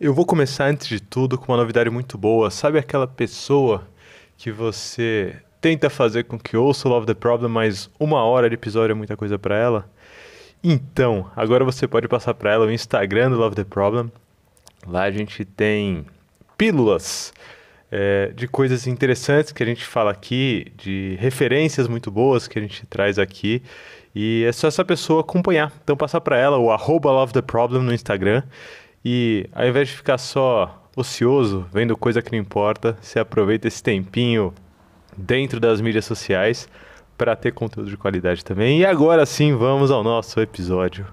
Eu vou começar antes de tudo com uma novidade muito boa. Sabe aquela pessoa que você tenta fazer com que ouça o Love the Problem, mas uma hora de episódio é muita coisa para ela? Então, agora você pode passar para ela o Instagram do Love the Problem. Lá a gente tem pílulas é, de coisas interessantes que a gente fala aqui, de referências muito boas que a gente traz aqui. E é só essa pessoa acompanhar. Então passa para ela o arroba Love the Problem no Instagram e ao invés de ficar só ocioso, vendo coisa que não importa, você aproveita esse tempinho dentro das mídias sociais para ter conteúdo de qualidade também. E agora sim, vamos ao nosso episódio.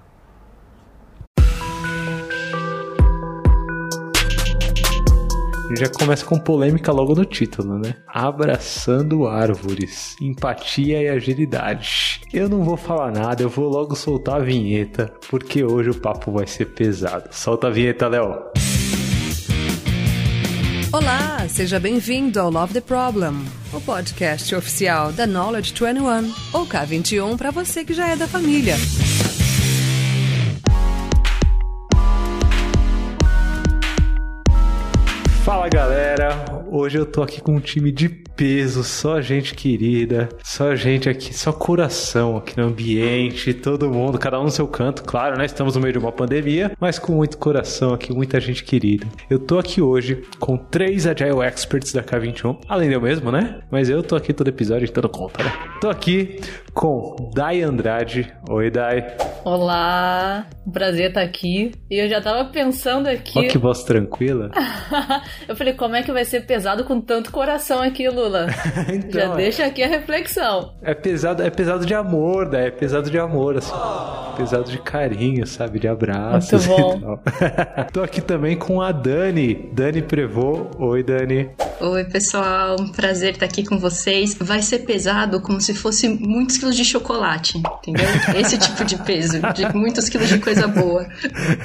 Já começa com polêmica logo no título, né? Abraçando árvores, empatia e agilidade. Eu não vou falar nada, eu vou logo soltar a vinheta, porque hoje o papo vai ser pesado. Solta a vinheta, Léo. Olá, seja bem-vindo ao Love the Problem, o podcast oficial da Knowledge 21, ou K21 para você que já é da família. Fala galera, hoje eu tô aqui com um time de peso, só gente querida, só gente aqui, só coração aqui no ambiente, todo mundo, cada um no seu canto, claro, né? Estamos no meio de uma pandemia, mas com muito coração aqui, muita gente querida. Eu tô aqui hoje com três Agile Experts da K21, além de eu mesmo, né? Mas eu tô aqui todo episódio dando conta, né? Tô aqui com Dai Andrade. Oi, Dai. Olá, prazer estar aqui. E eu já tava pensando aqui. Olha que voz tranquila. eu falei, como é que vai ser pesado com tanto coração aqui, Lula? então, já é... deixa aqui a reflexão. É pesado, é pesado de amor, Dai. É pesado de amor, assim. Pesado de carinho, sabe? De abraços. Muito bom. Tô aqui também com a Dani. Dani Prevô. Oi, Dani. Oi, pessoal. Prazer estar aqui com vocês. Vai ser pesado como se fosse muitos quilos de chocolate, entendeu? Esse tipo de peso, de muitos quilos de coisa boa.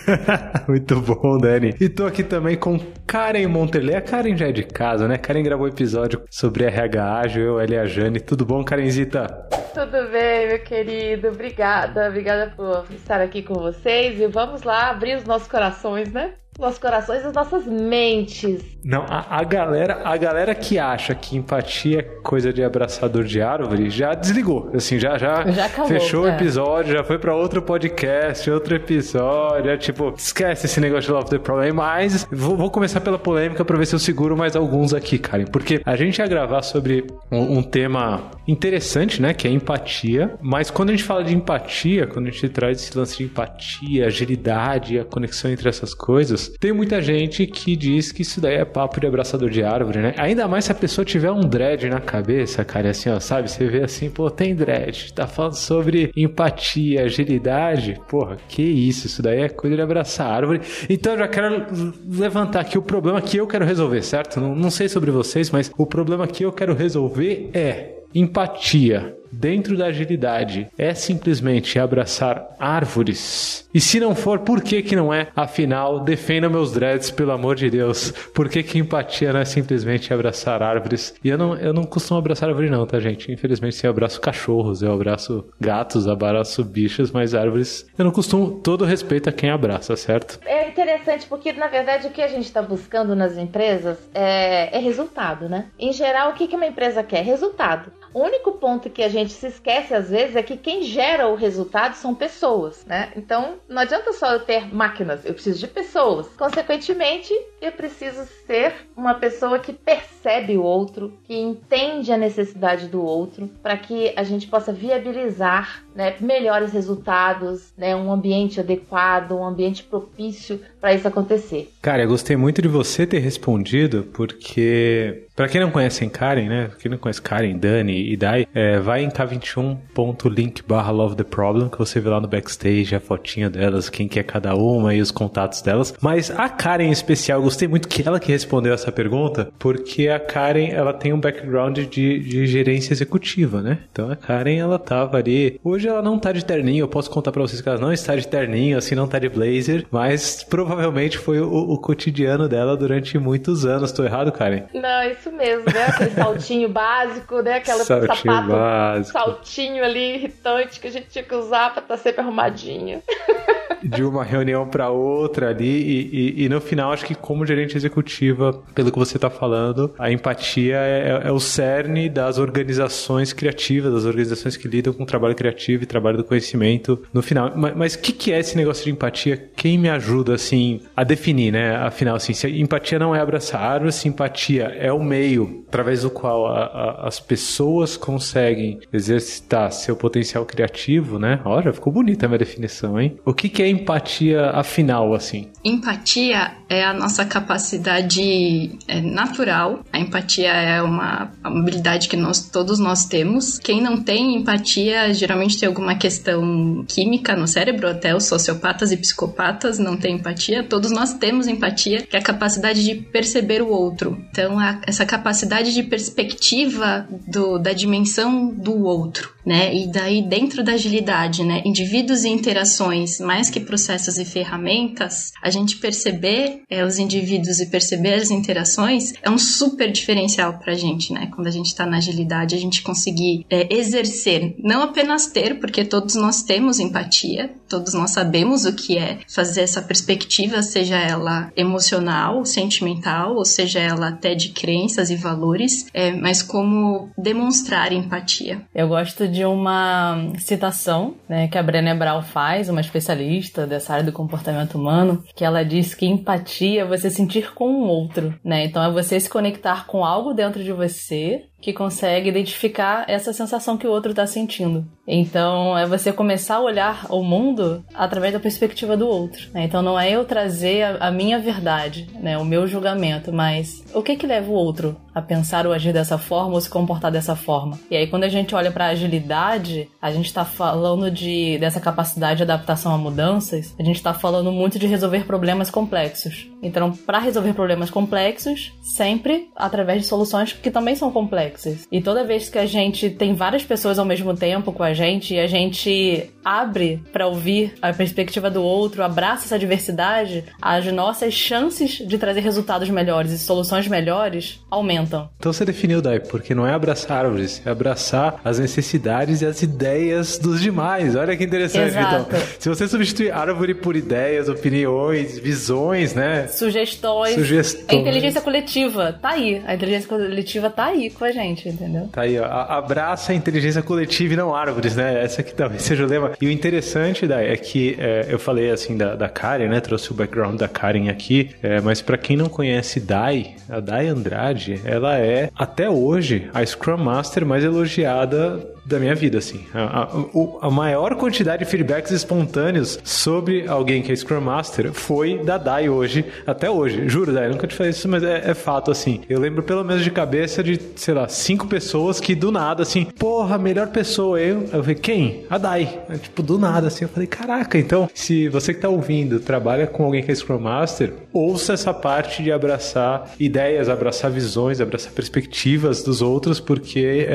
Muito bom, Dani. E tô aqui também com Karen Montelê. A Karen já é de casa, né? Karen gravou episódio sobre RH ágil, eu, ela e a Jane. Tudo bom, Karenzita? Tudo bem, meu querido. Obrigada, obrigada por estar aqui com vocês. E vamos lá abrir os nossos corações, né? Nossos corações e as nossas mentes. Não, a, a, galera, a galera que acha que empatia é coisa de abraçador de árvore já desligou, assim, já já, já acabou, fechou é. o episódio, já foi para outro podcast, outro episódio, é, tipo, esquece esse negócio de Love the Problem, mas vou, vou começar pela polêmica para ver se eu seguro mais alguns aqui, Karen, porque a gente ia gravar sobre um, um tema interessante, né, que é empatia, mas quando a gente fala de empatia, quando a gente traz esse lance de empatia, agilidade, a conexão entre essas coisas, tem muita gente que diz que isso daí é papo de abraçador de árvore, né? Ainda mais se a pessoa tiver um dread na cabeça, cara, assim, ó, sabe? Você vê assim, pô, tem dread, tá falando sobre empatia, agilidade, porra, que isso, isso daí é coisa de abraçar árvore. Então eu já quero levantar aqui o problema que eu quero resolver, certo? Não, não sei sobre vocês, mas o problema que eu quero resolver é empatia dentro da agilidade é simplesmente abraçar árvores? E se não for, por que que não é? Afinal, defenda meus dreads, pelo amor de Deus. Por que que empatia não é simplesmente abraçar árvores? E eu não, eu não costumo abraçar árvore não, tá, gente? Infelizmente, eu abraço cachorros, eu abraço gatos, abraço bichos, mas árvores eu não costumo. Todo respeito a quem abraça, certo? É interessante porque, na verdade, o que a gente está buscando nas empresas é, é resultado, né? Em geral, o que que uma empresa quer? Resultado. O único ponto que a gente se esquece às vezes é que quem gera o resultado são pessoas, né? Então não adianta só eu ter máquinas, eu preciso de pessoas. Consequentemente, eu preciso ser uma pessoa que percebe o outro, que entende a necessidade do outro, para que a gente possa viabilizar né, melhores resultados, né, um ambiente adequado, um ambiente propício para isso acontecer. Cara, eu gostei muito de você ter respondido, porque para quem não conhece Karen, né? Quem não conhece Karen, Dani e Dai, é, vai em k21.link barra love the problem, que você vê lá no backstage a fotinha delas, quem que é cada uma e os contatos delas. Mas a Karen em especial, gostei muito que ela que respondeu essa pergunta, porque a Karen, ela tem um background de, de gerência executiva, né? Então a Karen, ela tava ali... Hoje ela não tá de terninho, eu posso contar pra vocês que ela não está de terninho, assim, não tá de blazer, mas provavelmente foi o, o cotidiano dela durante muitos anos. Tô errado, Karen? Não, isso mesmo, né? Aquele saltinho básico, né? Aquela saltinho sapato, básico. saltinho ali irritante que a gente tinha que usar pra estar tá sempre arrumadinho. de uma reunião para outra ali. E, e, e, no final, acho que como gerente executiva, pelo que você está falando, a empatia é, é, é, o cerne das organizações criativas, das organizações que lidam com o trabalho criativo e trabalho do conhecimento no final. Mas o que, que é esse negócio de empatia? Quem me ajuda, assim, a definir, né? Afinal, assim, se empatia não é abraçar árvore, simpatia é o meio através do qual a, a, as pessoas conseguem exercitar seu potencial criativo, né? Olha, ficou bonita a minha definição, hein? O que, que é empatia afinal, assim? Empatia é a nossa capacidade é, natural. A empatia é uma habilidade que nós todos nós temos. Quem não tem empatia geralmente tem alguma questão química no cérebro, até os sociopatas e psicopatas não têm empatia. Todos nós temos empatia, que é a capacidade de perceber o outro. Então, a, essa capacidade de perspectiva do, da dimensão do outro né? E daí dentro da agilidade, né, indivíduos e interações, mais que processos e ferramentas, a gente perceber é, os indivíduos e perceber as interações é um super diferencial para a gente, né? Quando a gente está na agilidade, a gente conseguir é, exercer, não apenas ter, porque todos nós temos empatia, todos nós sabemos o que é fazer essa perspectiva, seja ela emocional, sentimental, ou seja ela até de crenças e valores, é, mas como demonstrar empatia. Eu gosto de uma citação né, que a Brené Brown faz, uma especialista dessa área do comportamento humano, que ela diz que empatia é você sentir com o outro, né? Então é você se conectar com algo dentro de você que consegue identificar essa sensação que o outro está sentindo. Então, é você começar a olhar o mundo através da perspectiva do outro. Né? Então, não é eu trazer a, a, minha verdade, né? o meu julgamento, mas o que que leva o outro a pensar ou agir dessa forma ou se comportar dessa forma? E aí, quando a gente olha para agilidade, a gente está falando de dessa capacidade de adaptação a mudanças, a gente está falando muito de resolver problemas complexos. Então, para resolver problemas complexos, sempre através de soluções que também são complexas. E toda vez que a gente tem várias pessoas ao mesmo tempo com a gente e a gente abre para ouvir a perspectiva do outro, abraça essa diversidade, as nossas chances de trazer resultados melhores e soluções melhores aumentam. Então você definiu, Dai, porque não é abraçar árvores, é abraçar as necessidades e as ideias dos demais. Olha que interessante, Exato. então. Se você substituir árvore por ideias, opiniões, visões, né? Sugestões. Sugestões. A inteligência coletiva tá aí. A inteligência coletiva tá aí com a gente, entendeu? Tá aí, ó. Abraça a inteligência coletiva e não árvores, né? Essa aqui talvez seja o lema. E o interessante, Dai, é que é, eu falei assim da, da Karen, né? Trouxe o background da Karen aqui. É, mas para quem não conhece Dai, a Dai Andrade, ela é até hoje a Scrum Master mais elogiada da minha vida, assim. A, a, a, maior quantidade de feedbacks espontâneos sobre alguém que é Scrum Master foi da Dai hoje, até hoje. Juro, Dai, nunca te falei isso, mas é, é, fato, assim. Eu lembro pelo menos de cabeça de, sei lá, cinco pessoas que do nada, assim, porra, melhor pessoa eu. Eu falei, quem? A Dai. É, tipo, do nada, assim. Eu falei, caraca, então, se você que tá ouvindo trabalha com alguém que é Scrum Master, ouça essa parte de abraçar ideias, abraçar visões, abraçar perspectivas dos outros, porque é,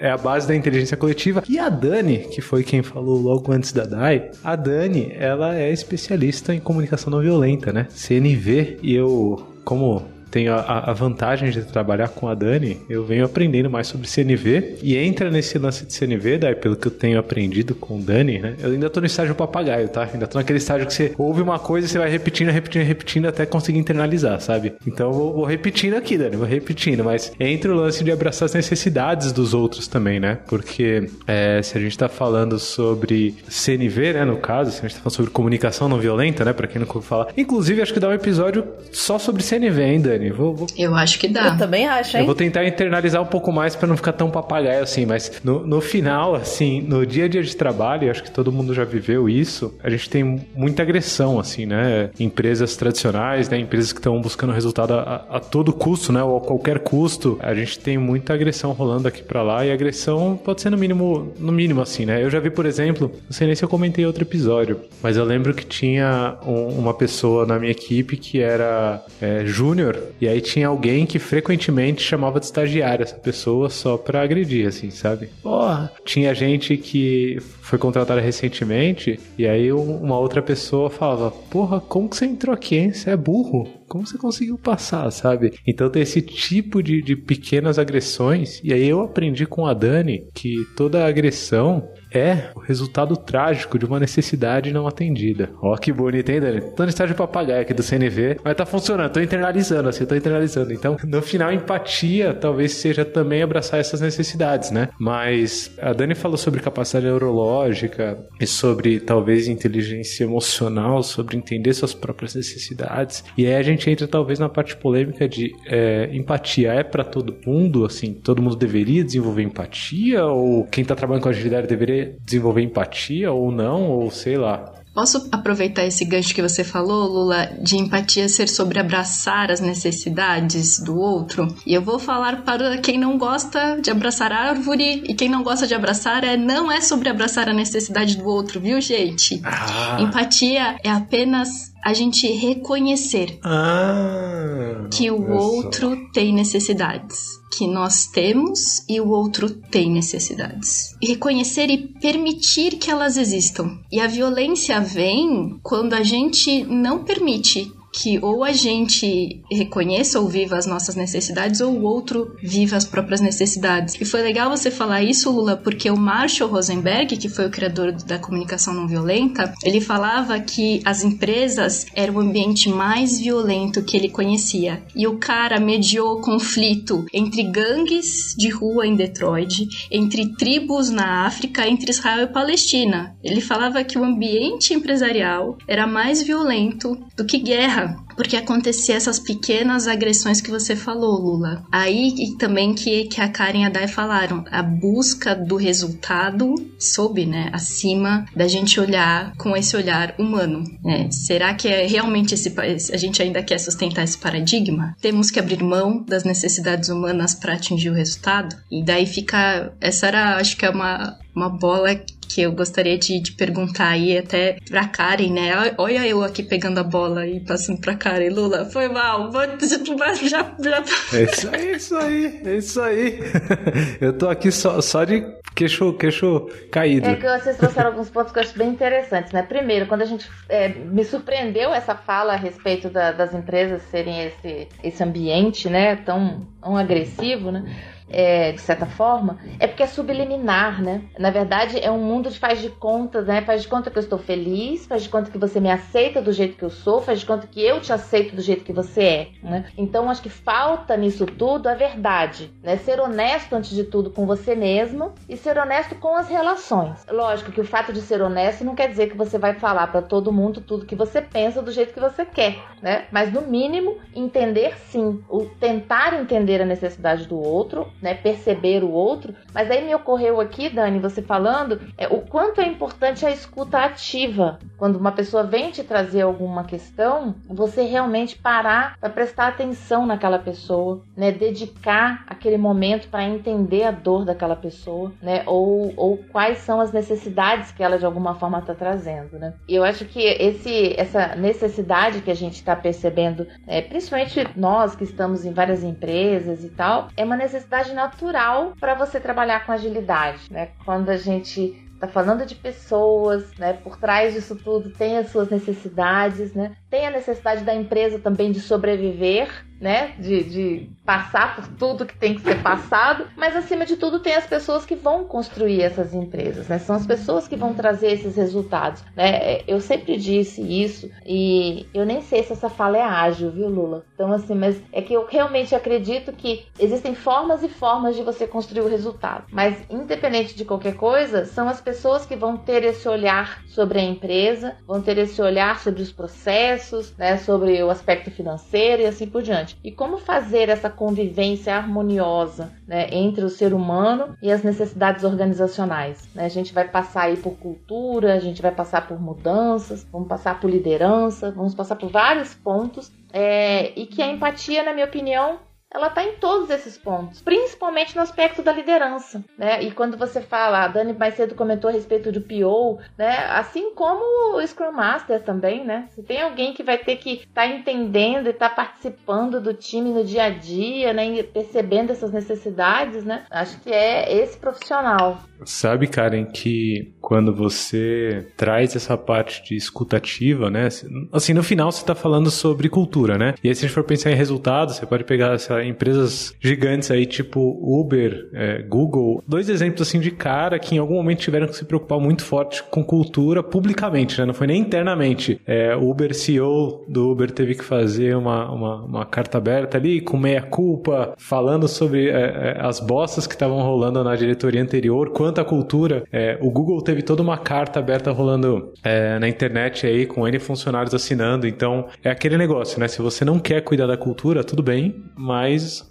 é, é a base da inteligência coletiva. E a Dani, que foi quem falou logo antes da Dai, a Dani, ela é especialista em comunicação não violenta, né? CNV, e eu, como tenho a, a, vantagem de trabalhar com a Dani, eu venho aprendendo mais sobre CNV e entra nesse lance de CNV, daí pelo que eu tenho aprendido com o Dani, né? Eu ainda tô no estágio papagaio, tá? Ainda tô naquele estágio que você ouve uma coisa e você vai repetindo, repetindo, repetindo até conseguir internalizar, sabe? Então vou, vou repetindo aqui, Dani, vou repetindo, mas entra o lance de abraçar as necessidades dos outros também, né? Porque é, se a gente tá falando sobre CNV, né, no caso, se a gente tá falando sobre comunicação não violenta, né, pra quem não ouviu falar. Inclusive, acho que dá um episódio só sobre CNV, hein, Vou, vou... Eu acho que dá. Eu também acho, hein? Eu vou tentar internalizar um pouco mais para não ficar tão papagaio assim, mas no, no final, assim, no dia a dia de trabalho, acho que todo mundo já viveu isso, a gente tem muita agressão, assim, né? Empresas tradicionais, né? Empresas que estão buscando resultado a, a, todo custo, né? Ou a qualquer custo. A gente tem muita agressão rolando aqui para lá e agressão pode ser no mínimo, no mínimo assim, né? Eu já vi, por exemplo, não sei nem se eu comentei outro episódio, mas eu lembro que tinha um, uma pessoa na minha equipe que era é, júnior e aí tinha alguém que frequentemente chamava de estagiário essa pessoa só pra agredir, assim, sabe? Porra! Tinha gente que foi contratada recentemente e aí uma outra pessoa falava: Porra, como que você entrou aqui, hein? Você é burro? Como você conseguiu passar, sabe? Então tem esse tipo de, de pequenas agressões. E aí eu aprendi com a Dani que toda agressão é o resultado trágico de uma necessidade não atendida. Ó, que bonito, hein, Dani? Tô no estágio de papagaio aqui do CNV, mas tá funcionando, tô internalizando, assim, tô internalizando. Então, no final, empatia talvez seja também abraçar essas necessidades, né? Mas a Dani falou sobre capacidade neurológica e sobre talvez inteligência emocional, sobre entender suas próprias necessidades. E aí a gente entra talvez na parte polêmica de é, empatia é para todo mundo, assim, todo mundo deveria desenvolver empatia ou quem tá trabalhando com agilidade deveria desenvolver empatia ou não, ou sei lá. Posso aproveitar esse gancho que você falou, Lula, de empatia ser sobre abraçar as necessidades do outro? E eu vou falar para quem não gosta de abraçar árvore e quem não gosta de abraçar é não é sobre abraçar a necessidade do outro, viu, gente? Ah. Empatia é apenas a gente reconhecer ah, que o outro só. tem necessidades que nós temos e o outro tem necessidades. E reconhecer e permitir que elas existam. E a violência vem quando a gente não permite que ou a gente reconheça ou viva as nossas necessidades ou o outro viva as próprias necessidades. E foi legal você falar isso, Lula, porque o Marshall Rosenberg, que foi o criador da comunicação não violenta, ele falava que as empresas eram o ambiente mais violento que ele conhecia. E o cara mediou conflito entre gangues de rua em Detroit, entre tribos na África, entre Israel e Palestina. Ele falava que o ambiente empresarial era mais violento do que guerra porque acontecia essas pequenas agressões que você falou, Lula. Aí e também que, que a Karen e a Dai falaram, a busca do resultado sob, né, acima da gente olhar com esse olhar humano. Né? Será que é realmente esse a gente ainda quer sustentar esse paradigma? Temos que abrir mão das necessidades humanas para atingir o resultado? E daí fica, essa era, acho que é uma uma bola que eu gostaria de, de perguntar aí até pra Karen, né? Olha eu aqui pegando a bola e passando pra Karen. Lula, foi mal. Vou, já, já... É isso aí, é isso aí, é isso aí. Eu tô aqui só, só de queixo, queixo caído. É que vocês trouxeram alguns pontos que eu acho bem interessantes, né? Primeiro, quando a gente é, me surpreendeu essa fala a respeito da, das empresas serem esse, esse ambiente, né? Tão, tão agressivo, né? É, de certa forma, é porque é subliminar, né? Na verdade, é um mundo de faz de conta, né? Faz de conta que eu estou feliz, faz de conta que você me aceita do jeito que eu sou, faz de conta que eu te aceito do jeito que você é, né? Então, acho que falta nisso tudo a verdade, né? Ser honesto antes de tudo com você mesmo e ser honesto com as relações. Lógico que o fato de ser honesto não quer dizer que você vai falar para todo mundo tudo que você pensa do jeito que você quer, né? Mas no mínimo entender sim, o tentar entender a necessidade do outro né, perceber o outro. Mas aí me ocorreu aqui, Dani, você falando, é, o quanto é importante a escuta ativa. Quando uma pessoa vem te trazer alguma questão, você realmente parar para prestar atenção naquela pessoa, né, dedicar aquele momento para entender a dor daquela pessoa, né, ou, ou quais são as necessidades que ela de alguma forma está trazendo, né. E eu acho que esse, essa necessidade que a gente está percebendo, é, principalmente nós que estamos em várias empresas e tal, é uma necessidade natural para você trabalhar com agilidade, né? Quando a gente está falando de pessoas, né? Por trás disso tudo tem as suas necessidades, né? Tem a necessidade da empresa também de sobreviver, né? De, de passar por tudo que tem que ser passado, mas acima de tudo tem as pessoas que vão construir essas empresas, né? São as pessoas que vão trazer esses resultados, né? Eu sempre disse isso e eu nem sei se essa fala é ágil, viu, Lula? Então, assim, mas é que eu realmente acredito que existem formas e formas de você construir o resultado, mas independente de qualquer coisa, são as pessoas que vão ter esse olhar sobre a empresa, vão ter esse olhar sobre os processos, né? Sobre o aspecto financeiro e assim por diante. E como fazer essa convivência harmoniosa né, entre o ser humano e as necessidades organizacionais? Né? A gente vai passar aí por cultura, a gente vai passar por mudanças, vamos passar por liderança, vamos passar por vários pontos. É, e que a empatia, na minha opinião, ela está em todos esses pontos, principalmente no aspecto da liderança, né? E quando você fala, a Dani mais cedo comentou a respeito do PO, né? Assim como o Scrum Master também, né? Se tem alguém que vai ter que estar tá entendendo e estar tá participando do time no dia a dia, né? E percebendo essas necessidades, né? Acho que é esse profissional. Sabe, Karen, que quando você traz essa parte de escutativa, né? Assim, no final você está falando sobre cultura, né? E aí se a gente for pensar em resultados, você pode pegar, sei empresas gigantes aí, tipo Uber, é, Google, dois exemplos assim de cara que em algum momento tiveram que se preocupar muito forte com cultura publicamente, né? Não foi nem internamente. É, Uber CEO do Uber teve que fazer uma, uma, uma carta aberta ali com meia culpa, falando sobre é, é as bostas que estavam rolando na diretoria anterior, quanto à cultura. É, o Google teve toda uma carta aberta rolando é, na internet aí com N funcionários assinando. Então é aquele negócio, né? Se você não quer cuidar da cultura, tudo bem, mas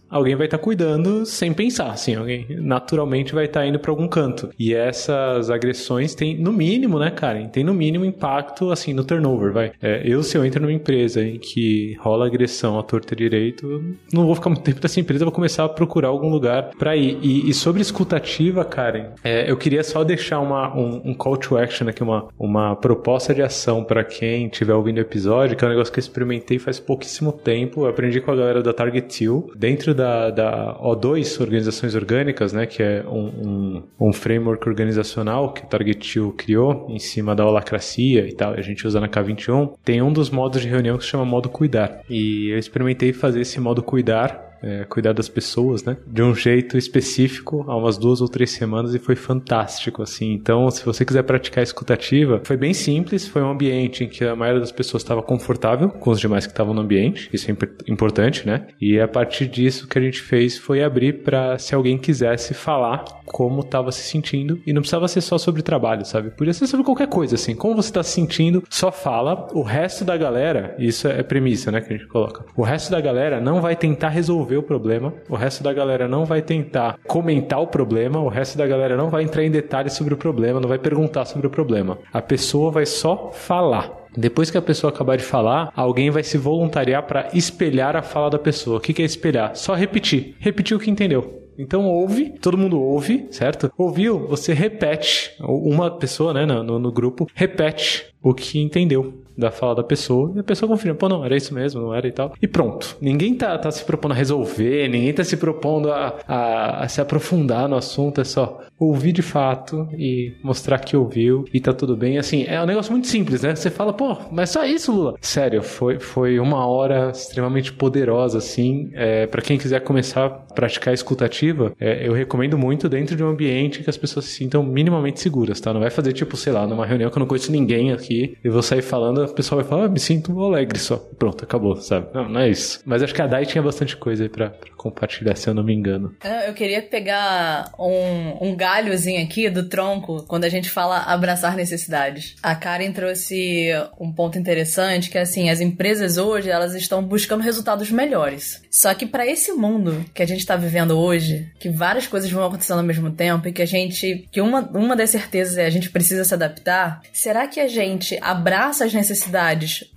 alguém vai estar tá cuidando sem pensar, assim, alguém naturalmente vai estar tá indo para algum canto. E essas agressões têm, no mínimo, né, Karen, tem no mínimo impacto, assim, no turnover, vai. É, eu, se eu entro numa empresa em que rola agressão à torta direito, não vou ficar muito tempo nessa empresa, vou começar a procurar algum lugar para ir. E, e, sobre escutativa, Karen, é, eu queria só deixar uma, um, um, call to action aqui, uma, uma proposta de ação para quem estiver ouvindo o episódio, que é um negócio que eu experimentei faz pouquíssimo tempo, eu aprendi com a galera da Target Hill, dentro da da, da O2, Organizações Orgânicas, né, que é um, um, um framework organizacional que o Target criou em cima da holacracia e tal, a gente usa na K21, tem um dos modos de reunião que se chama modo cuidar. E eu experimentei fazer esse modo cuidar é, cuidar das pessoas, né? De um jeito específico há umas duas ou três semanas e foi fantástico, assim. Então, se você quiser praticar escutativa, foi bem simples, foi um ambiente em que a maioria das pessoas estava confortável com os demais que estavam no ambiente, isso é importante, né? E a partir disso que a gente fez foi abrir para se alguém quisesse falar como estava se sentindo e não precisava ser só sobre trabalho, sabe? Podia ser sobre qualquer coisa, assim. Como você está se sentindo, só fala. O resto da galera, isso é premissa, né, que a gente coloca. O resto da galera não vai tentar resolver resolver o problema, o resto da galera não vai tentar comentar o problema, o resto da galera não vai entrar em detalhes sobre o problema, não vai perguntar sobre o problema. A pessoa vai só falar. Depois que a pessoa acabar de falar, alguém vai se voluntariar para espelhar a fala da pessoa. O que é espelhar? Só repetir. Repetir o que entendeu. Então ouve, todo mundo ouve, certo? Ouviu, você repete. Uma pessoa, né, no, no grupo, repete o que entendeu da fala da pessoa e a pessoa confirma, pô, não, era isso mesmo, não era e tal. E pronto. Ninguém tá, tá se propondo a resolver, ninguém tá se propondo a, a, a, se aprofundar no assunto, é só ouvir de fato e mostrar que ouviu e tá tudo bem. Assim, é um negócio muito simples, né? Você fala, pô, mas só isso, Lula. Sério, foi, foi uma hora extremamente poderosa, assim. É, para quem quiser começar a praticar a escutativa, é, eu recomendo muito dentro de um ambiente que as pessoas se sintam minimamente seguras, tá? Não vai fazer tipo, sei lá, numa reunião que eu não conheço ninguém aqui e vou sair falando o pessoal vai falar, ah, me sinto alegre só. Pronto, acabou, sabe? Não, não é isso. Mas acho que a Dai tinha bastante coisa aí pra, pra compartilhar, se eu não me engano. É, eu queria pegar um, um galhozinho aqui do tronco quando a gente fala abraçar necessidades. A Karen trouxe um ponto interessante que é assim, as empresas hoje, elas estão buscando resultados melhores. Só que para esse mundo que a gente tá vivendo hoje, que várias coisas vão acontecendo ao mesmo tempo e que a gente, que uma, uma das certezas é a gente precisa se adaptar, será que a gente abraça as necessidades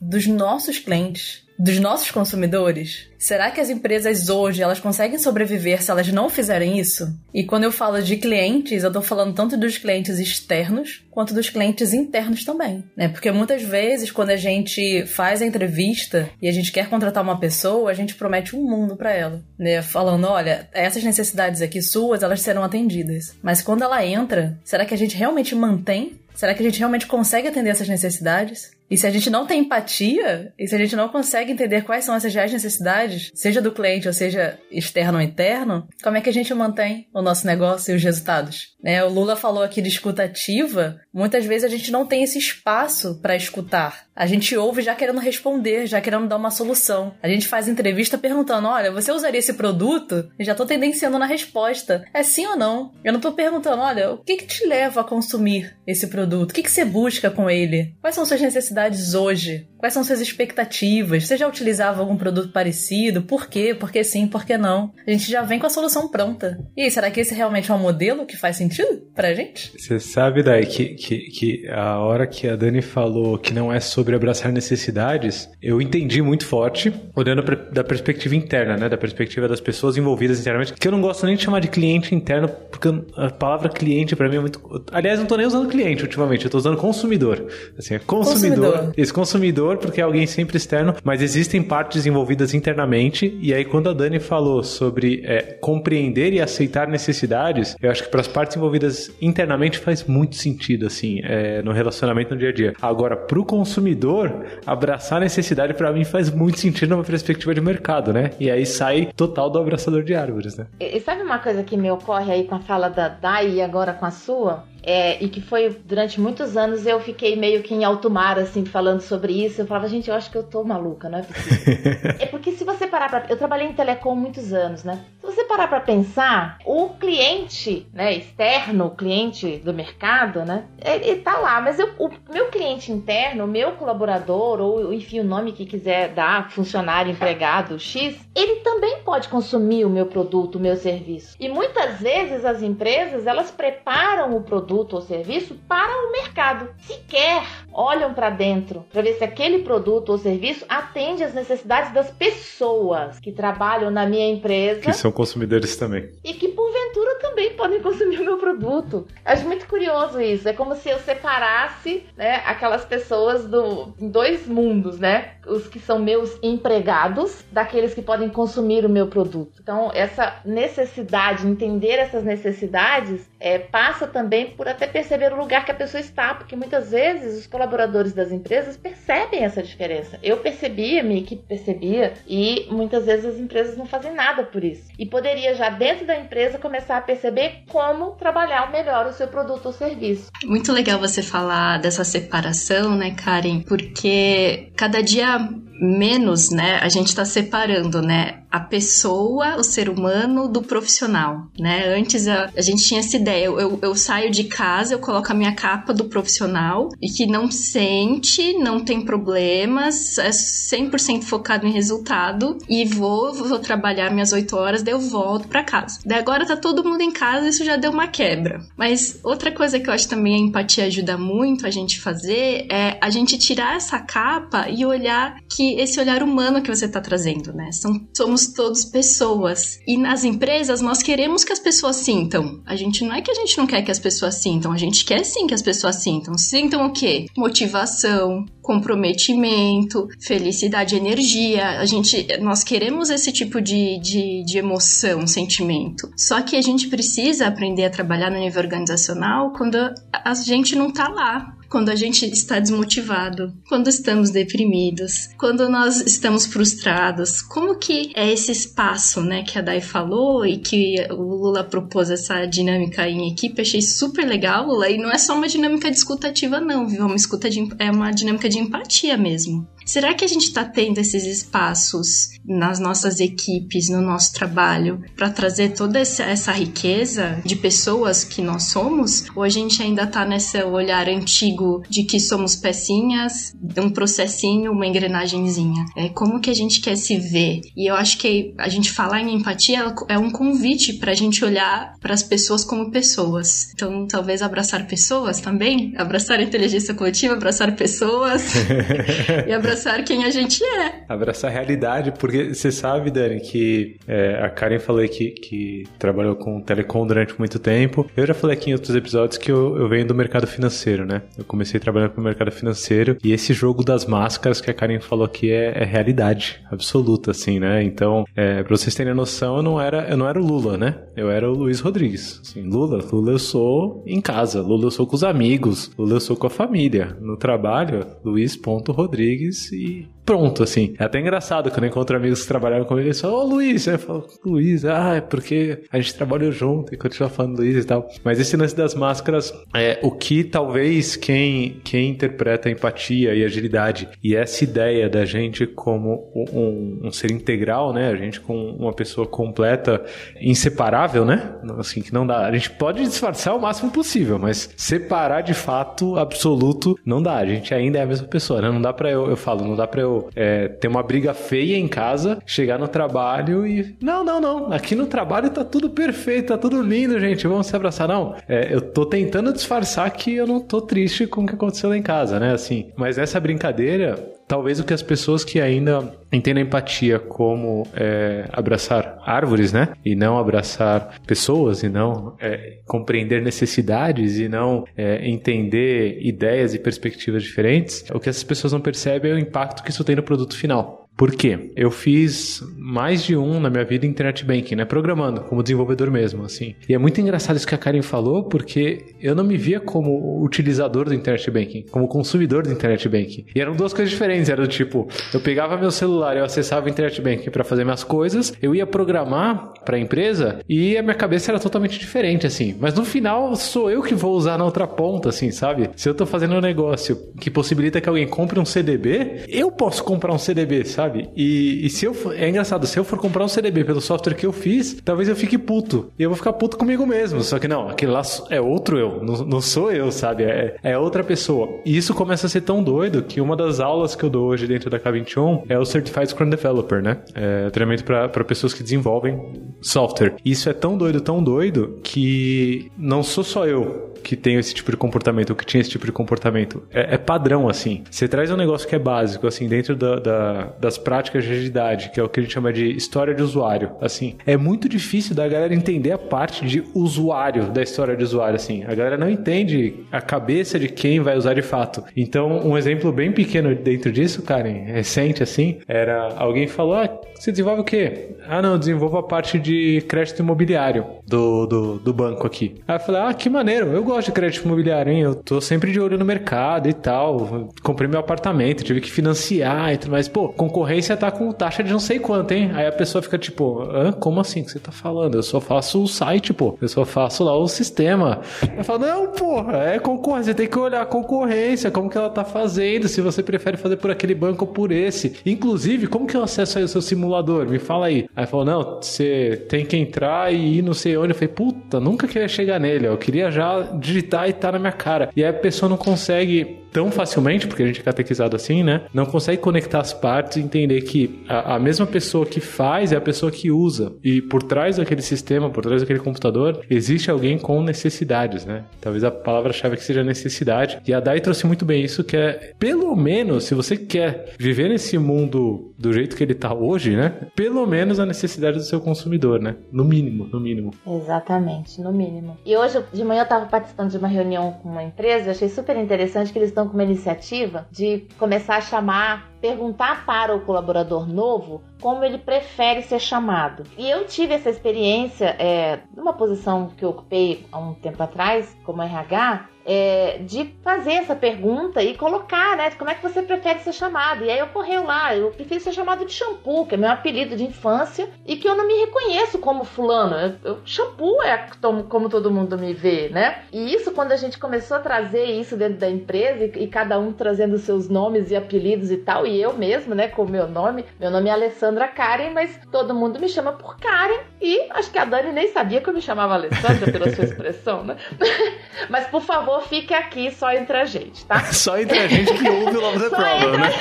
dos nossos clientes dos nossos consumidores? Será que as empresas hoje elas conseguem sobreviver se elas não fizerem isso? E quando eu falo de clientes, eu tô falando tanto dos clientes externos quanto dos clientes internos também, né? Porque muitas vezes quando a gente faz a entrevista e a gente quer contratar uma pessoa, a gente promete um mundo para ela, né? Falando, olha, essas necessidades aqui suas, elas serão atendidas. Mas quando ela entra, será que a gente realmente mantém Será que a gente realmente consegue atender essas necessidades? E se a gente não tem empatia, e se a gente não consegue entender quais são essas reais necessidades, seja do cliente ou seja externo ou interno, como é que a gente mantém o nosso negócio e os resultados? Né? O Lula falou aqui de escuta ativa. Muitas vezes a gente não tem esse espaço para escutar. A gente ouve já querendo responder, já querendo dar uma solução. A gente faz entrevista perguntando: olha, você usaria esse produto? E já tô tendenciando na resposta. É sim ou não? Eu não tô perguntando: olha, o que, que te leva a consumir esse produto? O que, que você busca com ele? Quais são suas necessidades hoje? Quais são suas expectativas? Você já utilizava algum produto parecido? Por quê? Por que sim? Por que não? A gente já vem com a solução pronta. E aí, será que esse realmente é um modelo que faz sentido pra gente? Você sabe, Dai, que, que, que a hora que a Dani falou que não é sobre abraçar necessidades, eu entendi muito forte, olhando pra, da perspectiva interna, né? Da perspectiva das pessoas envolvidas internamente, que eu não gosto nem de chamar de cliente interno, porque a palavra cliente para mim é muito. Aliás, não tô nem usando cliente ultimamente, eu tô usando consumidor. Assim, é consumidor, consumidor. Esse consumidor, porque é alguém sempre externo, mas existem partes envolvidas internamente. E aí, quando a Dani falou sobre é, compreender e aceitar necessidades, eu acho que para as partes envolvidas internamente faz muito sentido, assim, é, no relacionamento no dia a dia. Agora, para o consumidor, abraçar a necessidade para mim faz muito sentido numa perspectiva de mercado, né? E aí sai total do abraçador de árvores, né? E, e sabe uma coisa que me ocorre aí com a fala da Dai e agora com a sua? É, e que foi durante muitos anos eu fiquei meio que em alto mar, assim, falando sobre isso. Eu falava, gente, eu acho que eu tô maluca, não é possível. é porque se você parar pra. Eu trabalhei em telecom muitos anos, né? Se você parar pra pensar, o cliente, né, externo, o cliente do mercado, né, ele tá lá, mas eu, o meu cliente interno, o meu colaborador, ou enfim, o nome que quiser dar, funcionário, empregado, X, ele também pode consumir o meu produto, o meu serviço. E muitas vezes as empresas, elas preparam o produto produto ou serviço para o mercado. Sequer olham para dentro para ver se aquele produto ou serviço atende às necessidades das pessoas que trabalham na minha empresa. Que são consumidores também. E que porventura também podem consumir o meu produto. Acho muito curioso isso. É como se eu separasse né, aquelas pessoas do, em dois mundos, né? Os que são meus empregados daqueles que podem consumir o meu produto. Então, essa necessidade, entender essas necessidades, é, passa também por até perceber o lugar que a pessoa está, porque muitas vezes os colaboradores das empresas percebem essa diferença. Eu percebia, minha equipe percebia, e muitas vezes as empresas não fazem nada por isso. E poderia já dentro da empresa começar a perceber como trabalhar melhor o seu produto ou serviço. Muito legal você falar dessa separação, né, Karen? Porque cada dia menos, né, a gente está separando, né, a pessoa, o ser humano do profissional, né? Antes a, a gente tinha essa ideia, eu, eu, saio de casa, eu coloco a minha capa do profissional e que não sente, não tem problemas, é 100% focado em resultado e vou, vou trabalhar minhas 8 horas, daí eu volto para casa. Daí agora tá todo mundo em casa, isso já deu uma quebra. Mas outra coisa que eu acho também a empatia ajuda muito a gente fazer é a gente tirar essa capa e olhar que esse olhar humano que você está trazendo, né? São, somos todos pessoas. E nas empresas, nós queremos que as pessoas sintam. A gente não é que a gente não quer que as pessoas sintam, a gente quer sim que as pessoas sintam. Sintam o quê? Motivação, comprometimento, felicidade, energia. A gente, nós queremos esse tipo de, de, de emoção, sentimento. Só que a gente precisa aprender a trabalhar no nível organizacional quando a gente não tá lá quando a gente está desmotivado, quando estamos deprimidos, quando nós estamos frustrados. Como que é esse espaço, né, que a Dai falou e que o Lula propôs essa dinâmica em equipe? Achei super legal, Lula, e não é só uma dinâmica discutativa não, viu? É uma escuta de, é uma dinâmica de empatia mesmo. Será que a gente está tendo esses espaços nas nossas equipes, no nosso trabalho, para trazer toda essa riqueza de pessoas que nós somos? Ou a gente ainda está nesse olhar antigo de que somos pecinhas, um processinho, uma engrenagemzinha? É, como que a gente quer se ver? E eu acho que a gente falar em empatia é um convite para a gente olhar para as pessoas como pessoas. Então, talvez abraçar pessoas também, abraçar a inteligência coletiva, abraçar pessoas e abraçar abraçar quem a gente é. Abraçar a realidade, porque você sabe, Dani, que é, a Karen falou que, que trabalhou com telecom durante muito tempo. Eu já falei aqui em outros episódios que eu, eu venho do mercado financeiro, né? Eu comecei trabalhando no mercado financeiro e esse jogo das máscaras que a Karen falou aqui é, é realidade absoluta, assim, né? Então, é, pra vocês terem noção, eu não era, eu não era o Lula, né? Eu era o Luiz Rodrigues. Assim, Lula, Lula eu sou em casa, Lula eu sou com os amigos, Lula eu sou com a família. No trabalho, Luiz.rodrigues e pronto, assim. É até engraçado quando eu encontro amigos que trabalharam comigo e falam, ô oh, Luiz, eu falo, Luiz, ah, é porque a gente trabalhou junto e continua falando Luiz e tal. Mas esse lance das máscaras é o que talvez quem, quem interpreta a empatia e agilidade e essa ideia da gente como um, um ser integral, né? A gente com uma pessoa completa, inseparável, né? Assim, que não dá. A gente pode disfarçar o máximo possível, mas separar de fato absoluto não dá. A gente ainda é a mesma pessoa, né? Não dá pra eu, eu falo, não dá pra eu é, ter uma briga feia em casa, chegar no trabalho e. Não, não, não. Aqui no trabalho tá tudo perfeito, tá tudo lindo, gente. Vamos se abraçar. Não. É, eu tô tentando disfarçar que eu não tô triste com o que aconteceu lá em casa, né? Assim. Mas nessa brincadeira, talvez o que as pessoas que ainda entendem empatia como é, abraçar árvores, né? E não abraçar pessoas, e não é, compreender necessidades, e não é, entender ideias e perspectivas diferentes, o que essas pessoas não percebem é o impacto que isso tem no produto final. Por quê? Eu fiz mais de um na minha vida internet banking, né? Programando, como desenvolvedor mesmo, assim. E é muito engraçado isso que a Karen falou, porque eu não me via como utilizador do internet banking, como consumidor do internet banking. E eram duas coisas diferentes. Era do tipo, eu pegava meu celular, eu acessava o internet banking para fazer minhas coisas, eu ia programar para a empresa e a minha cabeça era totalmente diferente, assim. Mas no final sou eu que vou usar na outra ponta, assim, sabe? Se eu tô fazendo um negócio que possibilita que alguém compre um CDB, eu posso comprar um CDB, sabe? Sabe? E, e se eu for, é engraçado, se eu for comprar um CDB pelo software que eu fiz, talvez eu fique puto. E eu vou ficar puto comigo mesmo. Só que não, aquele lá é outro eu, não, não sou eu, sabe? É, é outra pessoa. E isso começa a ser tão doido que uma das aulas que eu dou hoje dentro da K21 é o Certified Scrum Developer, né? É treinamento para pessoas que desenvolvem software. Isso é tão doido, tão doido, que não sou só eu que tenho esse tipo de comportamento, ou que tinha esse tipo de comportamento. É, é padrão, assim. Você traz um negócio que é básico, assim, dentro da, da, das práticas de agilidade, que é o que a gente chama de história de usuário, assim. É muito difícil da galera entender a parte de usuário da história de usuário, assim. A galera não entende a cabeça de quem vai usar de fato. Então, um exemplo bem pequeno dentro disso, Karen, recente, assim, era alguém falou, ah, você desenvolve o quê? Ah, não, eu desenvolvo a parte de crédito imobiliário do, do, do banco aqui. Aí eu falei, ah, que maneiro, eu gosto de crédito imobiliário, hein? Eu tô sempre de olho no mercado e tal. Comprei meu apartamento, tive que financiar e tudo mais. Pô, concorrência tá com taxa de não sei quanto, hein? Aí a pessoa fica tipo, Hã? como assim que você tá falando? Eu só faço o site, pô. Eu só faço lá o sistema. Eu falo, não, porra, é concorrência. Você tem que olhar a concorrência, como que ela tá fazendo, se você prefere fazer por aquele banco ou por esse. Inclusive, como que eu acesso aí o seu simulador? Me fala aí. Aí falou, não, você tem que entrar e ir não sei onde. Eu falei, puta, nunca queria chegar nele. Eu queria já digitar e tá na minha cara. E aí a pessoa não consegue tão facilmente, porque a gente é catequizado assim, né? Não consegue conectar as partes e entender que a, a, mesma pessoa que faz é a pessoa que usa. E por trás daquele sistema, por trás daquele computador, existe alguém com necessidades, né? Talvez a palavra-chave aqui seja necessidade. E a Dai trouxe muito bem isso, que é, pelo menos, se você quer viver nesse mundo do jeito que ele tá hoje, né? Pelo menos a necessidade do seu consumidor, né? No mínimo, no mínimo. Exatamente, no mínimo. E hoje, de manhã, eu tava participando de uma reunião com uma empresa, achei super interessante que eles estão com uma iniciativa de começar a chamar, perguntar para o colaborador novo como ele prefere ser chamado. E eu tive essa experiência é, numa posição que eu ocupei há um tempo atrás, como RH, é, de fazer essa pergunta e colocar, né? Como é que você prefere ser chamado? E aí ocorreu lá, eu prefiro ser chamado de shampoo, que é meu apelido de infância, e que eu não me reconheço como fulano. Eu, eu, shampoo é como todo mundo me vê, né? E isso, quando a gente começou a trazer isso dentro da empresa, e, e cada um trazendo seus nomes e apelidos e tal, e eu mesmo, né, com o meu nome, meu nome é Alessandra Karen, mas todo mundo me chama por Karen, e acho que a Dani nem sabia que eu me chamava Alessandra pela sua expressão, né? mas por favor, fique aqui só entre a gente, tá? só entre a gente que ouve o Love the Problem, né?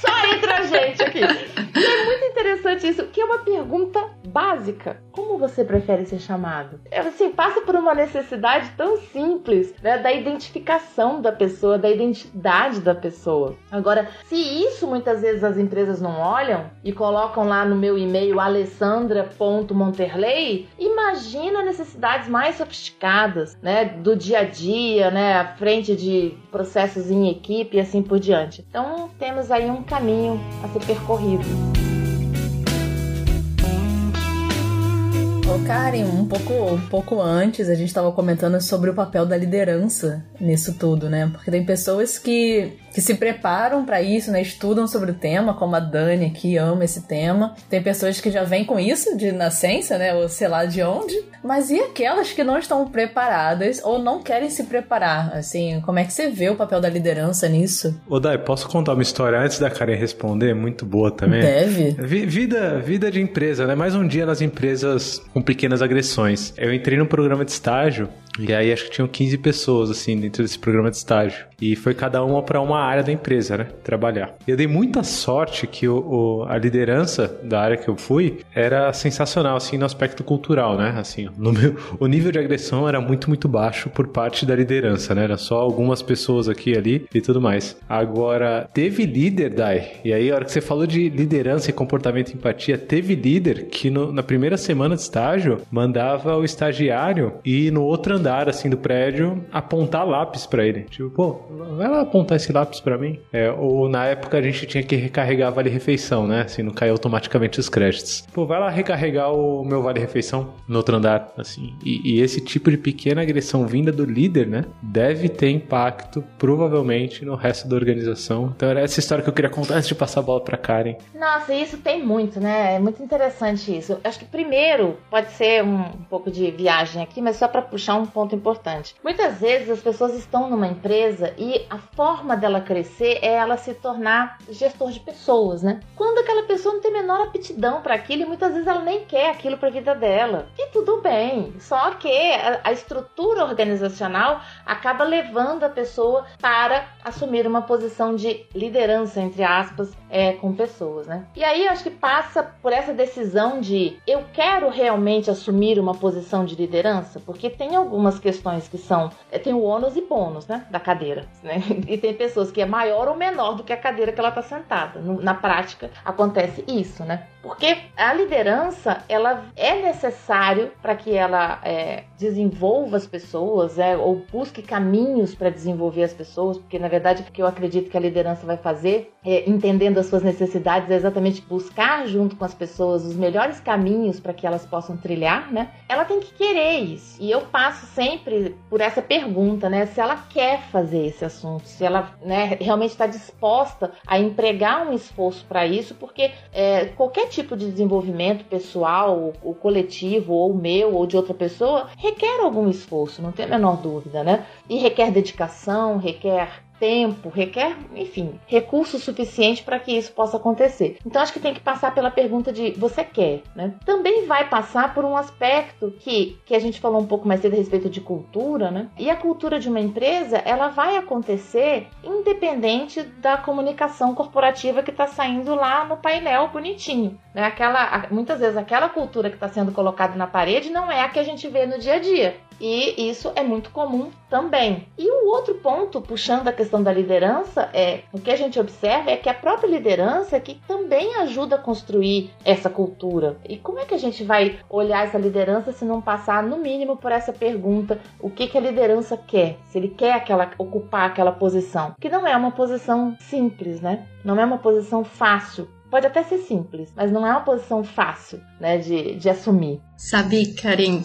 só entre a gente aqui. E é muito interessante isso, que é uma pergunta básica. Como você prefere ser chamado? É assim, passa por uma necessidade tão simples, né, da identificação da pessoa, da identidade da pessoa. Agora, se isso muitas vezes as empresas não olham e colocam lá no meu e-mail alessandra.monterley, imagina necessidades mais sofisticadas, né, do dia a dia, né, à frente de processos em equipe e assim por diante. Então, temos aí um caminho a ser percorrido. Ô Karen, um pouco, um pouco antes a gente estava comentando sobre o papel da liderança nisso tudo, né? Porque tem pessoas que que se preparam para isso, né? Estudam sobre o tema, como a Dani que ama esse tema. Tem pessoas que já vêm com isso de nascença, né? Ou sei lá de onde. Mas e aquelas que não estão preparadas ou não querem se preparar? Assim, como é que você vê o papel da liderança nisso? Ô Dai, posso contar uma história antes da Karen responder? Muito boa também. Deve. vida, vida de empresa, né? Mais um dia nas empresas com pequenas agressões. Eu entrei num programa de estágio E aí acho que tinham 15 pessoas, assim, dentro desse programa de estágio. E foi cada uma para uma área da empresa, né? Trabalhar. E eu dei muita sorte que o, o, a liderança da área que eu fui era sensacional, assim, no aspecto cultural, né? Assim, meu, o nível de agressão era muito, muito baixo por parte da liderança, né? Era só algumas pessoas aqui ali e tudo mais. Agora, teve líder, Dai, e aí a hora que você falou de liderança e comportamento e empatia, teve líder que no, na primeira semana de estágio mandava o estagiário ir no outro andar, assim, do prédio, apontar lápis para ele. Tipo, pô, vai lá apontar esse lápis para mim. É, ou na época a gente tinha que recarregar vale refeição, né? Assim, não caiu automaticamente os créditos. Pô, vai lá recarregar o meu vale refeição no outro andar, assim. E, e, esse tipo de pequena agressão vinda do líder, né? Deve ter impacto, provavelmente, no resto da organização. Então era essa história que eu queria contar antes de passar a bola pra Karen. Nossa, isso tem muito, né? É muito interessante isso. Acho que primeiro pode ser um, um pouco de viagem aqui, mas só para puxar um ponto importante. Muitas vezes as pessoas estão numa empresa e a forma dela crescer é ela se tornar gestor de pessoas, né? Quando aquela pessoa não tem a menor aptidão para aquilo e muitas vezes ela nem quer aquilo para a vida dela. E tudo bem, só que a, estrutura organizacional acaba levando a pessoa para assumir uma posição de liderança, entre aspas, é, com pessoas, né? E aí acho que passa por essa decisão de eu quero realmente assumir uma posição de liderança, porque tem algumas questões que são é, tem o ônus e bônus, né, da cadeira, né? E tem pessoas que é maior ou menor do que a cadeira que ela está sentada. Na prática acontece isso, né? Porque a liderança ela é necessário para que ela é, desenvolva as pessoas, é, ou busque caminhos para desenvolver as pessoas, porque na verdade o que eu acredito que a liderança vai fazer, é, entendendo as suas necessidades, é exatamente buscar junto com as pessoas os melhores caminhos para que elas possam trilhar, né? Ela tem que querer isso. E eu passo sempre por essa pergunta, né? Se ela quer fazer esse assunto, se ela né, realmente está disposta a empregar um esforço para isso, porque é, qualquer tipo de desenvolvimento pessoal, ou coletivo, ou meu, ou de outra pessoa, requer algum esforço, não tem a menor dúvida, né? E requer dedicação, requer tempo, requer, enfim, recurso suficiente para que isso possa acontecer. Então acho que tem que passar pela pergunta de você quer, né? Também vai passar por um aspecto que, que a gente falou um pouco mais cedo a respeito de cultura, né? E a cultura de uma empresa, ela vai acontecer independente da comunicação corporativa que está saindo lá no painel bonitinho. Né? Aquela, muitas vezes aquela cultura que está sendo colocada na parede não é a que a gente vê no dia a dia. E isso é muito comum também. E o outro ponto, puxando a questão da liderança, é o que a gente observa é que a própria liderança é que também ajuda a construir essa cultura. E como é que a gente vai olhar essa liderança se não passar, no mínimo, por essa pergunta: o que, que a liderança quer? Se ele quer aquela, ocupar aquela posição. Que não é uma posição simples, né? Não é uma posição fácil Pode até ser simples, mas não é uma posição fácil, né, de, de assumir. Sabe, Karen,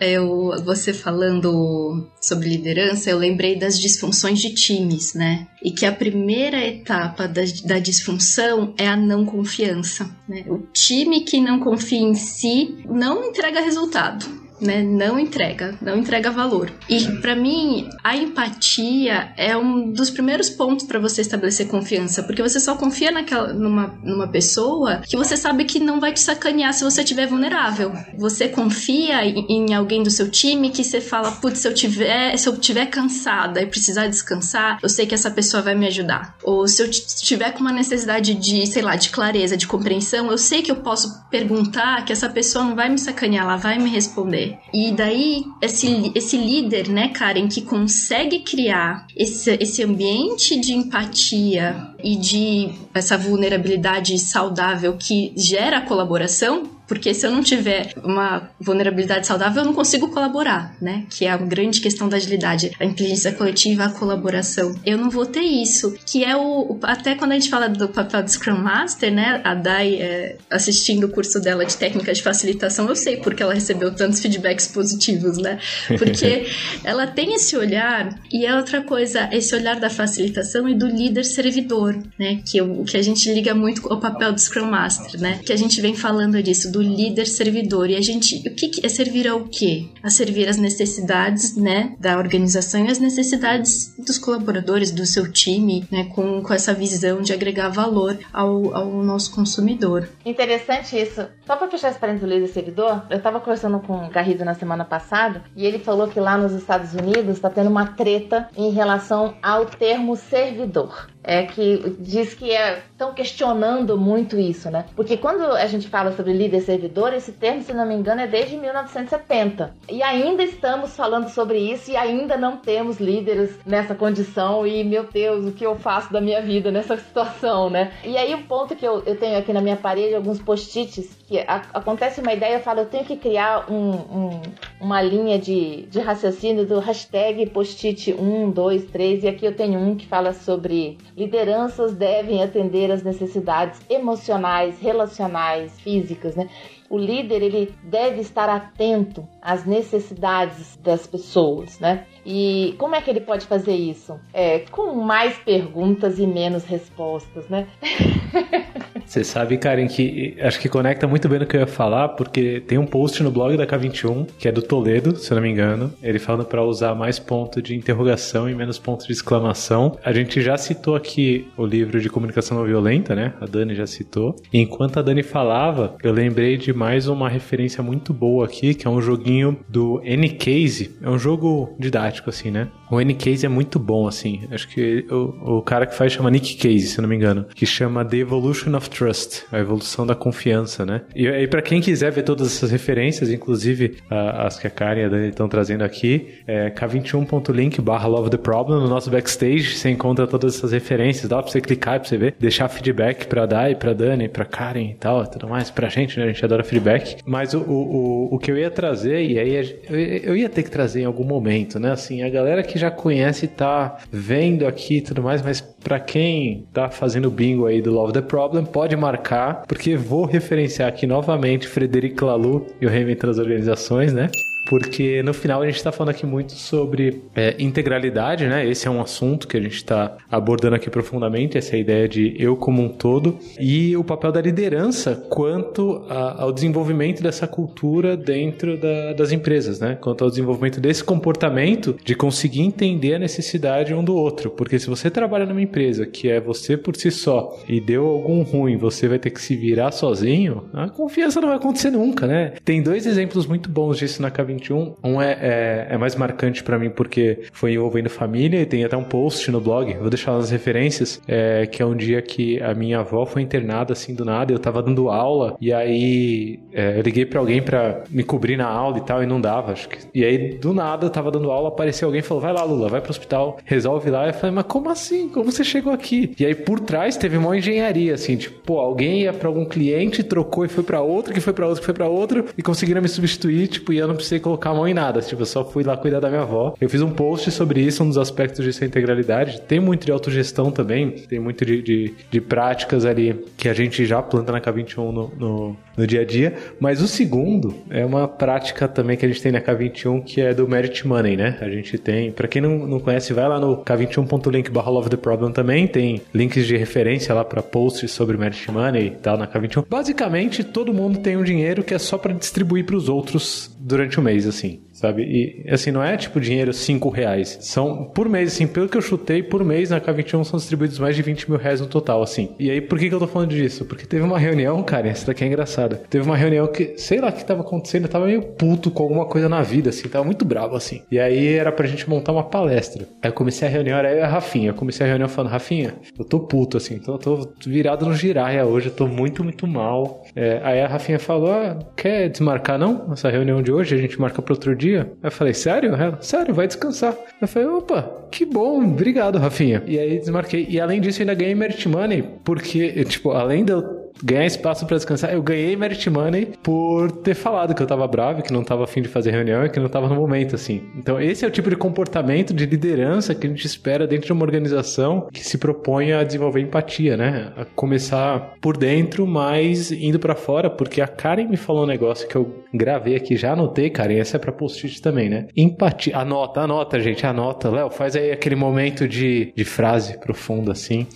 eu, você falando sobre liderança, eu lembrei das disfunções de times, né? E que a primeira etapa da, da disfunção é a não confiança. Né? O time que não confia em si não entrega resultado né? Não entrega, não entrega valor. E para mim, a empatia é um dos primeiros pontos para você estabelecer confiança, porque você só confia naquela numa, numa pessoa que você sabe que não vai te sacanear se você estiver vulnerável. Você confia em, em, alguém do seu time que você fala, putz, se eu tiver, se eu tiver cansada e precisar descansar, eu sei que essa pessoa vai me ajudar. Ou se eu tiver com uma necessidade de, sei lá, de clareza, de compreensão, eu sei que eu posso perguntar que essa pessoa não vai me sacanear, ela vai me responder. E daí, esse, esse líder, né, Karen, que consegue criar esse, esse ambiente de empatia e de essa vulnerabilidade saudável que gera colaboração, porque se eu não tiver uma vulnerabilidade saudável, eu não consigo colaborar, né? Que é a grande questão da agilidade, a inteligência coletiva, a colaboração. Eu não vou ter isso, que é o. Até quando a gente fala do papel do Scrum Master, né? A Dai, é, assistindo o curso dela de técnica de facilitação, eu sei porque ela recebeu tantos feedbacks positivos, né? Porque ela tem esse olhar, e é outra coisa, esse olhar da facilitação e do líder servidor, né? Que, o que a gente liga muito ao papel do Scrum Master, né? Que a gente vem falando disso, do líder servidor. E a gente, o que, que é servir ao quê? A servir as necessidades, né, da organização e as necessidades dos colaboradores, do seu time, né, com, com essa visão de agregar valor ao, ao nosso consumidor. Interessante isso. Só para fechar esse parênteses do líder servidor, eu estava conversando com o Garrido na semana passada e ele falou que lá nos Estados Unidos está tendo uma treta em relação ao termo servidor é que diz que estão é, questionando muito isso, né? Porque quando a gente fala sobre líder servidor, esse termo, se não me engano, é desde 1970. E ainda estamos falando sobre isso e ainda não temos líderes nessa condição. E, meu Deus, o que eu faço da minha vida nessa situação, né? E aí, o ponto que eu, eu tenho aqui na minha parede, alguns post-its, que a, acontece uma ideia, eu falo, eu tenho que criar um, um, uma linha de, de raciocínio do hashtag post-it 1, 2, 3. E aqui eu tenho um que fala sobre lideranças devem atender às necessidades emocionais, relacionais, físicas, né? O líder ele deve estar atento às necessidades das pessoas, né? E como é que ele pode fazer isso? É, com mais perguntas e menos respostas, né? Você sabe, Karen, que acho que conecta muito bem no que eu ia falar, porque tem um post no blog da K21, que é do Toledo, se eu não me engano. Ele falando para usar mais ponto de interrogação e menos ponto de exclamação. A gente já citou aqui o livro de comunicação não violenta, né? A Dani já citou. E enquanto a Dani falava, eu lembrei de mais uma referência muito boa aqui, que é um joguinho do N-Case. É um jogo didático, assim, né? O N-Case é muito bom, assim. Acho que o, o cara que faz chama Nick Case, se não me engano. Que chama The Evolution of Trust, a evolução da confiança, né? E aí, para quem quiser ver todas essas referências, inclusive as que a Karen e a Dani estão trazendo aqui, é k21.link barra Love the Problem, no nosso backstage, você encontra todas essas referências, dá pra você clicar, pra você ver, deixar feedback pra Dai, pra Dani, pra Karen e tal, tudo mais, pra gente, né? A gente adora feedback. Mas o, o, o que eu ia trazer, e aí eu ia ter que trazer em algum momento, né? Assim, a galera que já conhece tá vendo aqui e tudo mais, mas para quem tá fazendo bingo aí do Love the Problem, pode marcar, porque vou referenciar aqui novamente Frederic Laloux e o Reinventando as Organizações, né? Porque no final a gente está falando aqui muito sobre é, integralidade, né? Esse é um assunto que a gente está abordando aqui profundamente, essa ideia de eu como um todo, e o papel da liderança quanto a, ao desenvolvimento dessa cultura dentro da, das empresas, né? Quanto ao desenvolvimento desse comportamento de conseguir entender a necessidade um do outro, porque se você trabalha numa empresa que é você por si só e deu algum ruim, você vai ter que se virar sozinho, a confiança não vai acontecer nunca, né? Tem dois exemplos muito bons disso na Cabine 2021. Um é, é, é mais marcante para mim porque foi envolvendo família e tem até um post no blog, vou deixar nas referências, é, que é um dia que a minha avó foi internada assim do nada, eu tava dando aula e aí é, eu liguei para alguém para me cobrir na aula e tal e não dava, acho que. E aí do nada eu tava dando aula, apareceu alguém e falou: "Vai lá, Lula, vai pro hospital, resolve lá". Eu falei: "Mas como assim? Como você chegou aqui?". E aí por trás teve uma engenharia assim, tipo, pô, alguém ia para algum cliente, trocou e foi para outro, que foi para outro, que foi para outro e conseguiram me substituir, tipo, e eu não precisei colocar a mão em nada. Tipo, eu só fui lá cuidar da minha avó. Eu fiz um post sobre isso, um dos aspectos disso é integralidade. Tem muito de autogestão também, tem muito de, de, de práticas ali que a gente já planta na K21 no, no, no, dia a dia. Mas o segundo é uma prática também que a gente tem na K21 que é do Merit Money, né? A gente tem, para quem não, não conhece, vai lá no k21.link barra Love the Problem também. Tem links de referência lá para posts sobre Merit Money e tal na K21. Basicamente, todo mundo tem um dinheiro que é só para distribuir para os outros durante o mês, assim sabe? E assim, não é tipo dinheiro 5 reais. São por mês, assim, pelo que eu chutei, por mês na K21 são distribuídos mais de 20 mil reais no total, assim. E aí, por que, que eu tô falando disso? Porque teve uma reunião, cara, essa daqui é engraçada. Teve uma reunião que, sei lá o que tava acontecendo, eu tava meio puto com alguma coisa na vida, assim, tava muito bravo, assim. E aí era pra gente montar uma palestra. Aí eu comecei a reunião, era eu e a Rafinha. Eu comecei a reunião falando, Rafinha, eu tô puto, assim, então eu tô virado no giraia hoje, eu tô muito, muito mal. É, aí a Rafinha falou, ah, quer desmarcar não? Essa reunião de hoje, a gente marca pro outro dia? Aí eu falei, sério? Ela, sério, vai descansar. Eu falei, opa, que bom, obrigado, Rafinha. E aí desmarquei. E além disso, ainda ganhei merit money, porque, tipo, além de eu ganhar espaço para descansar. Eu ganhei Merit Money por ter falado que eu tava bravo, que não tava afim de fazer reunião e que não tava no momento, assim. Então, esse é o tipo de comportamento de liderança que a gente espera dentro de uma organização que se propõe a desenvolver empatia, né? A começar por dentro, mas indo para fora, porque a Karen me falou um negócio que eu gravei aqui, já anotei, Karen, essa é pra post-it também, né? Empatia. Anota, anota, gente, anota. Léo, faz aí aquele momento de, de frase profunda, assim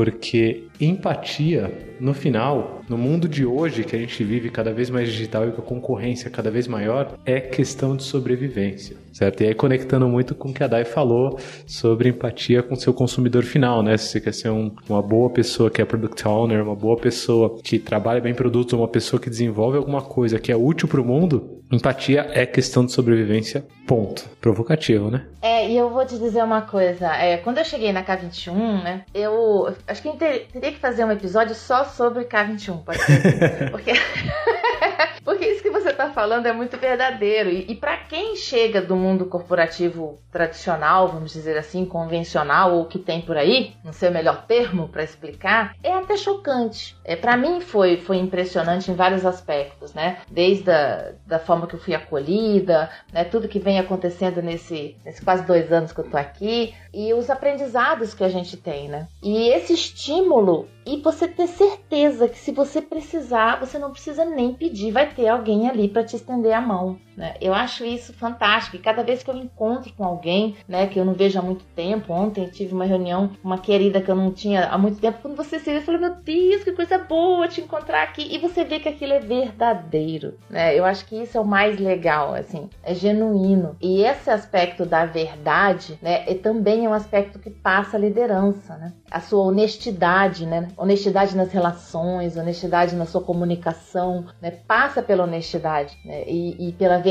Porque empatia, no final, no mundo de hoje que a gente vive cada vez mais digital e com a concorrência cada vez maior, é questão de sobrevivência, certo? E aí conectando muito com o que a Dai falou sobre empatia com seu consumidor final, né? Se você quer ser um, uma boa pessoa que é product owner, uma boa pessoa que trabalha bem produtos, uma pessoa que desenvolve alguma coisa que é útil para o mundo, empatia é questão de sobrevivência, ponto. Provocativo, né? É, e eu vou te dizer uma coisa. É, quando eu cheguei na K21, né, eu acho que teria que fazer um episódio só sobre K21, pode ser? Porque... Porque isso que você está falando é muito verdadeiro. E, e para quem chega do mundo corporativo tradicional, vamos dizer assim, convencional, ou que tem por aí, não sei o melhor termo para explicar, é até chocante. É, para mim foi, foi impressionante em vários aspectos, né? Desde a da forma que eu fui acolhida, né? Tudo que vem acontecendo nesse, nesse quase dois anos que eu tô aqui, e os aprendizados que a gente tem, né? E esse estímulo e você ter certeza que se você precisar, você não precisa nem pedir, vai ter alguém ali para te estender a mão. Né? Eu acho isso fantástico. E cada vez que eu encontro com alguém, né, que eu não vejo há muito tempo, ontem tive uma reunião, uma querida que eu não tinha há muito tempo, quando você se vê, eu falo, meu Deus, que coisa boa te encontrar aqui. E você vê que aquilo é verdadeiro, né? Eu acho que isso é o mais legal, assim, é genuíno. E esse aspecto da verdade, né, é também um aspecto que passa a liderança, né? A sua honestidade, né? Honestidade nas relações, honestidade na sua comunicação, né? Passa pela honestidade, né? E, e pela verdade,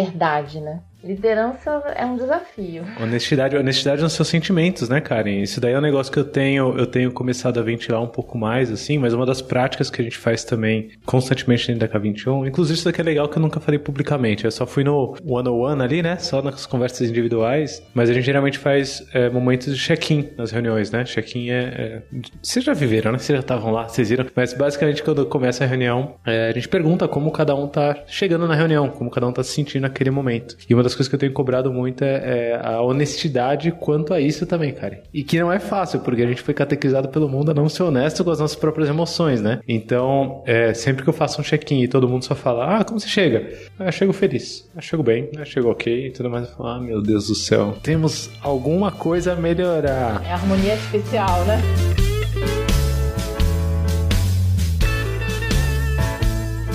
né? Liderança é um desafio. Honestidade, honestidade nos seus sentimentos, né, Karen? Isso daí é um negócio que eu tenho, eu tenho começado a ventilar um pouco mais, assim, mas uma das práticas que a gente faz também constantemente dentro da K21, inclusive isso daqui é legal que eu nunca falei publicamente, eu só fui no one-on-one ali, né, só nas conversas individuais, mas a gente geralmente faz é, momentos de check-in nas reuniões, né? Check-in é, é, Vocês já viveram, né? Vocês já estavam lá, vocês viram? Mas basicamente quando começa a reunião, é, a gente pergunta como cada um tá chegando na reunião, como cada um tá se sentindo naquele momento. E uma das coisas que eu tenho cobrado muito é, é, a honestidade quanto a isso também, cara. E que não é fácil, porque a gente foi catequizado pelo mundo a não ser honesto com as nossas próprias emoções, né? Então, é, sempre que eu faço um check-in e todo mundo só fala, ah, como você chega? Eu chego feliz, eu chego bem, eu chego ok e tudo mais. Eu falo, ah, meu Deus do céu, temos alguma coisa a melhorar. É harmonia artificial, né?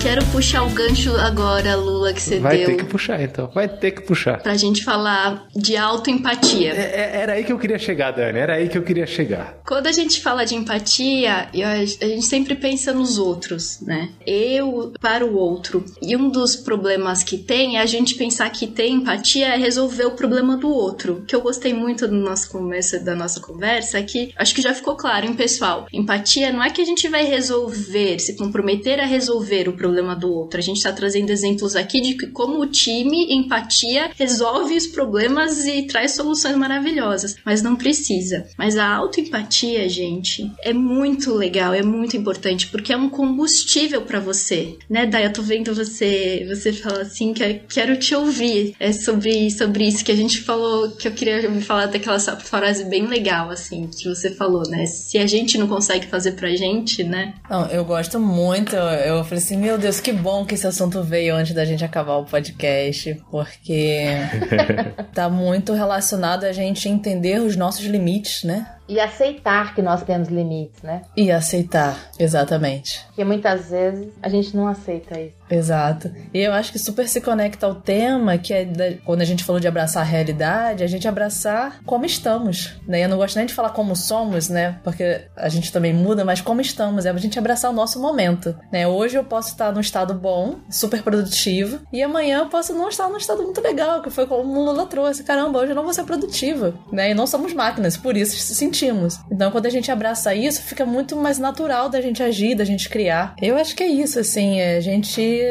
Quero puxar o gancho agora, Lula, que você Vai deu. Vai ter que puxar, então. Vai ter que puxar. Pra gente falar de autoempatia. É, é, era aí que eu queria chegar, Dani. Era aí que eu queria chegar. Quando a gente fala de empatia, a gente sempre pensa nos outros, né? Eu para o outro. E um dos problemas que tem é a gente pensar que ter empatia é resolver o problema do outro. Que eu gostei muito do nosso começo, da nossa conversa é que acho que já ficou claro, hein, pessoal? Empatia não é que a gente vai resolver, se comprometer a resolver o problema problema do outro. A gente está trazendo exemplos aqui de como o time, empatia, resolve os problemas e traz soluções maravilhosas. Mas não precisa. Mas a autoempatia, gente, é muito legal, é muito importante, porque é um combustível para você. Né, Dai? Eu tô vendo você, você falar assim, que quero te ouvir. É sobre, sobre isso que a gente falou, que eu queria me falar daquela frase bem legal, assim, que você falou, né? Se a gente não consegue fazer pra gente, né? Não, eu gosto muito. Eu falei assim, meu Deus Deus, que bom que esse assunto veio antes da gente acabar o podcast, porque tá muito relacionado a gente entender os nossos limites, né? E aceitar que nós temos limites, né? E aceitar, exatamente. Porque muitas vezes a gente não aceita isso. Exato. E eu acho que super se conecta ao tema que é da, quando a gente falou de abraçar a realidade, a gente abraçar como estamos, né? Eu não gosto nem de falar como somos, né? Porque a gente também muda, mas como estamos, é a gente abraçar o nosso momento, né? Hoje eu posso estar num estado bom, super produtivo, e amanhã eu posso não estar num estado muito legal, que foi como o Lula trouxe. Caramba, hoje eu não vou ser produtiva, né? E não somos máquinas, por isso se sentimos. Então, quando a gente abraça isso, fica muito mais natural da gente agir, da gente criar. Eu acho que é isso, assim, é a gente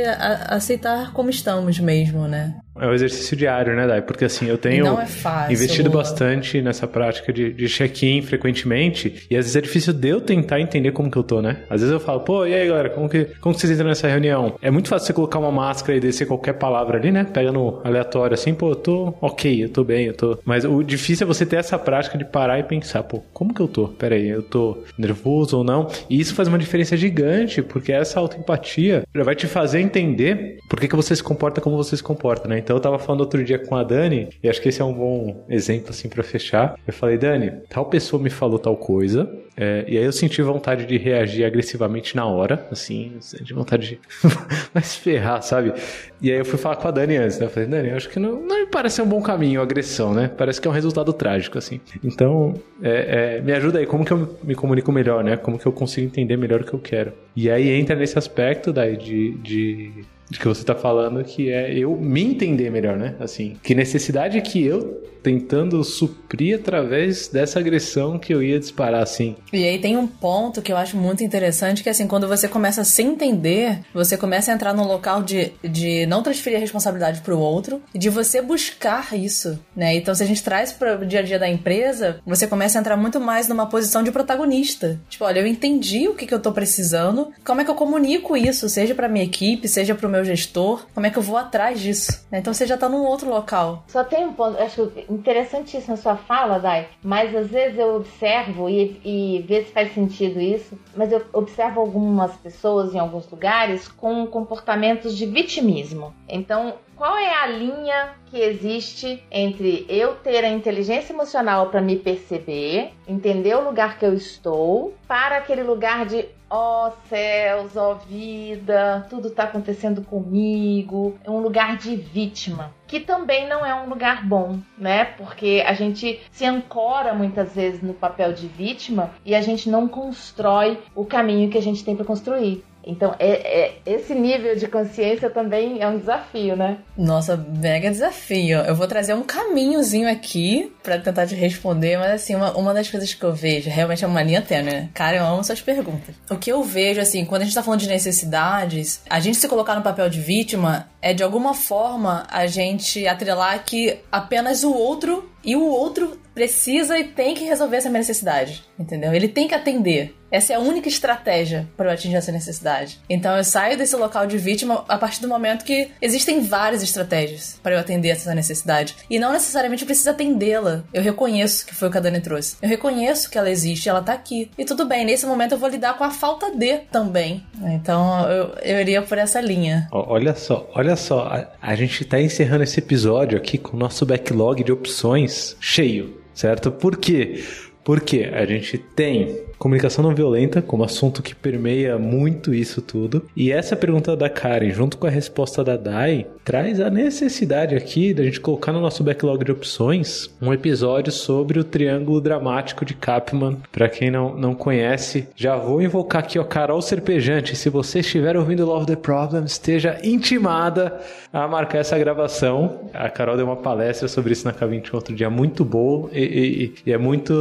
aceitar como estamos mesmo, né? É um exercício diário, né, Dai? Porque assim, eu tenho é fácil, investido Lula. bastante nessa prática de, de check-in frequentemente, e às vezes é difícil de eu tentar entender como que eu tô, né? Às vezes eu falo, pô, e aí, galera, como que, como que vocês entram nessa reunião? É muito fácil você colocar uma máscara e descer qualquer palavra ali, né? Pega no aleatório assim, pô, eu tô ok, eu tô bem, eu tô. Mas o difícil é você ter essa prática de parar e pensar, pô, como que eu tô? Pera aí, eu tô nervoso ou não? E isso faz uma diferença gigante, porque essa autoempatia já vai te fazer entender por que, que você se comporta como você se comporta, né? Então eu tava falando outro dia com a Dani, e acho que esse é um bom exemplo assim para fechar. Eu falei, Dani, tal pessoa me falou tal coisa, é, e aí eu senti vontade de reagir agressivamente na hora, assim, de vontade de vai se ferrar, sabe? E aí eu fui falar com a Dani antes, né? Eu falei, Dani, eu acho que não, não me parece um bom caminho a agressão, né? Parece que é um resultado trágico, assim. Então, é, é, me ajuda aí, como que eu me comunico melhor, né? Como que eu consigo entender melhor o que eu quero. E aí entra nesse aspecto daí de, de de que você está falando, que é eu me entender melhor, né? Assim, que necessidade que eu tentando suprir através dessa agressão que eu ia disparar, assim. E aí tem um ponto que eu acho muito interessante, que assim, quando você começa a se entender, você começa a entrar num local de, de não transferir a responsabilidade para o outro de você buscar isso, né? Então, se a gente traz para o dia a dia da empresa, você começa a entrar muito mais numa posição de protagonista. Tipo, olha, eu entendi o que, que eu tô precisando, como é que eu comunico isso, seja para minha equipe, seja para meu gestor, como é que eu vou atrás disso, né? Então, você já tá num outro local. Só tem um ponto, acho que interessantíssima a sua fala, Dai, mas às vezes eu observo e, e se faz sentido isso, mas eu observo algumas pessoas em alguns lugares com comportamentos de vitimismo. Então, qual é a linha que existe entre eu ter a inteligência emocional para me perceber, entender o lugar que eu estou, para aquele lugar de ó oh, céus, ó oh, vida, tudo está acontecendo comigo, é um lugar de vítima, que também não é um lugar bom, né? Porque a gente se ancora muitas vezes no papel de vítima e a gente não constrói o caminho que a gente tem para construir. Então, é, é, esse nível de consciência também é um desafio, né? Nossa, mega desafio. Eu vou trazer um caminhozinho aqui para tentar te responder, mas assim, uma, uma das coisas que eu vejo realmente é uma linha tênue, né? Cara, eu amo suas perguntas. O que eu vejo, assim, quando a gente tá falando de necessidades, a gente se colocar no papel de vítima é de alguma forma a gente atrelar que apenas o outro e o outro precisa e tem que resolver essa necessidade, entendeu? Ele tem que atender. Essa é a única estratégia para eu atingir essa necessidade. Então eu saio desse local de vítima a partir do momento que existem várias estratégias para eu atender essa necessidade. E não necessariamente eu preciso atendê-la. Eu reconheço que foi o que a Dani trouxe. Eu reconheço que ela existe, ela tá aqui. E tudo bem, nesse momento eu vou lidar com a falta de também. Então eu, eu iria por essa linha. Olha só, olha só. A, a gente tá encerrando esse episódio aqui com o nosso backlog de opções cheio certo? Por quê? Porque a gente tem comunicação não violenta como assunto que permeia muito isso tudo. E essa pergunta da Karen, junto com a resposta da Dai, traz a necessidade aqui da gente colocar no nosso backlog de opções um episódio sobre o triângulo dramático de Kapman. Para quem não, não conhece, já vou invocar aqui o Carol Serpejante. Se você estiver ouvindo Love the Problem, esteja intimada a marcar essa gravação. A Carol deu uma palestra sobre isso na K21 outro dia, muito boa e, e, e é muito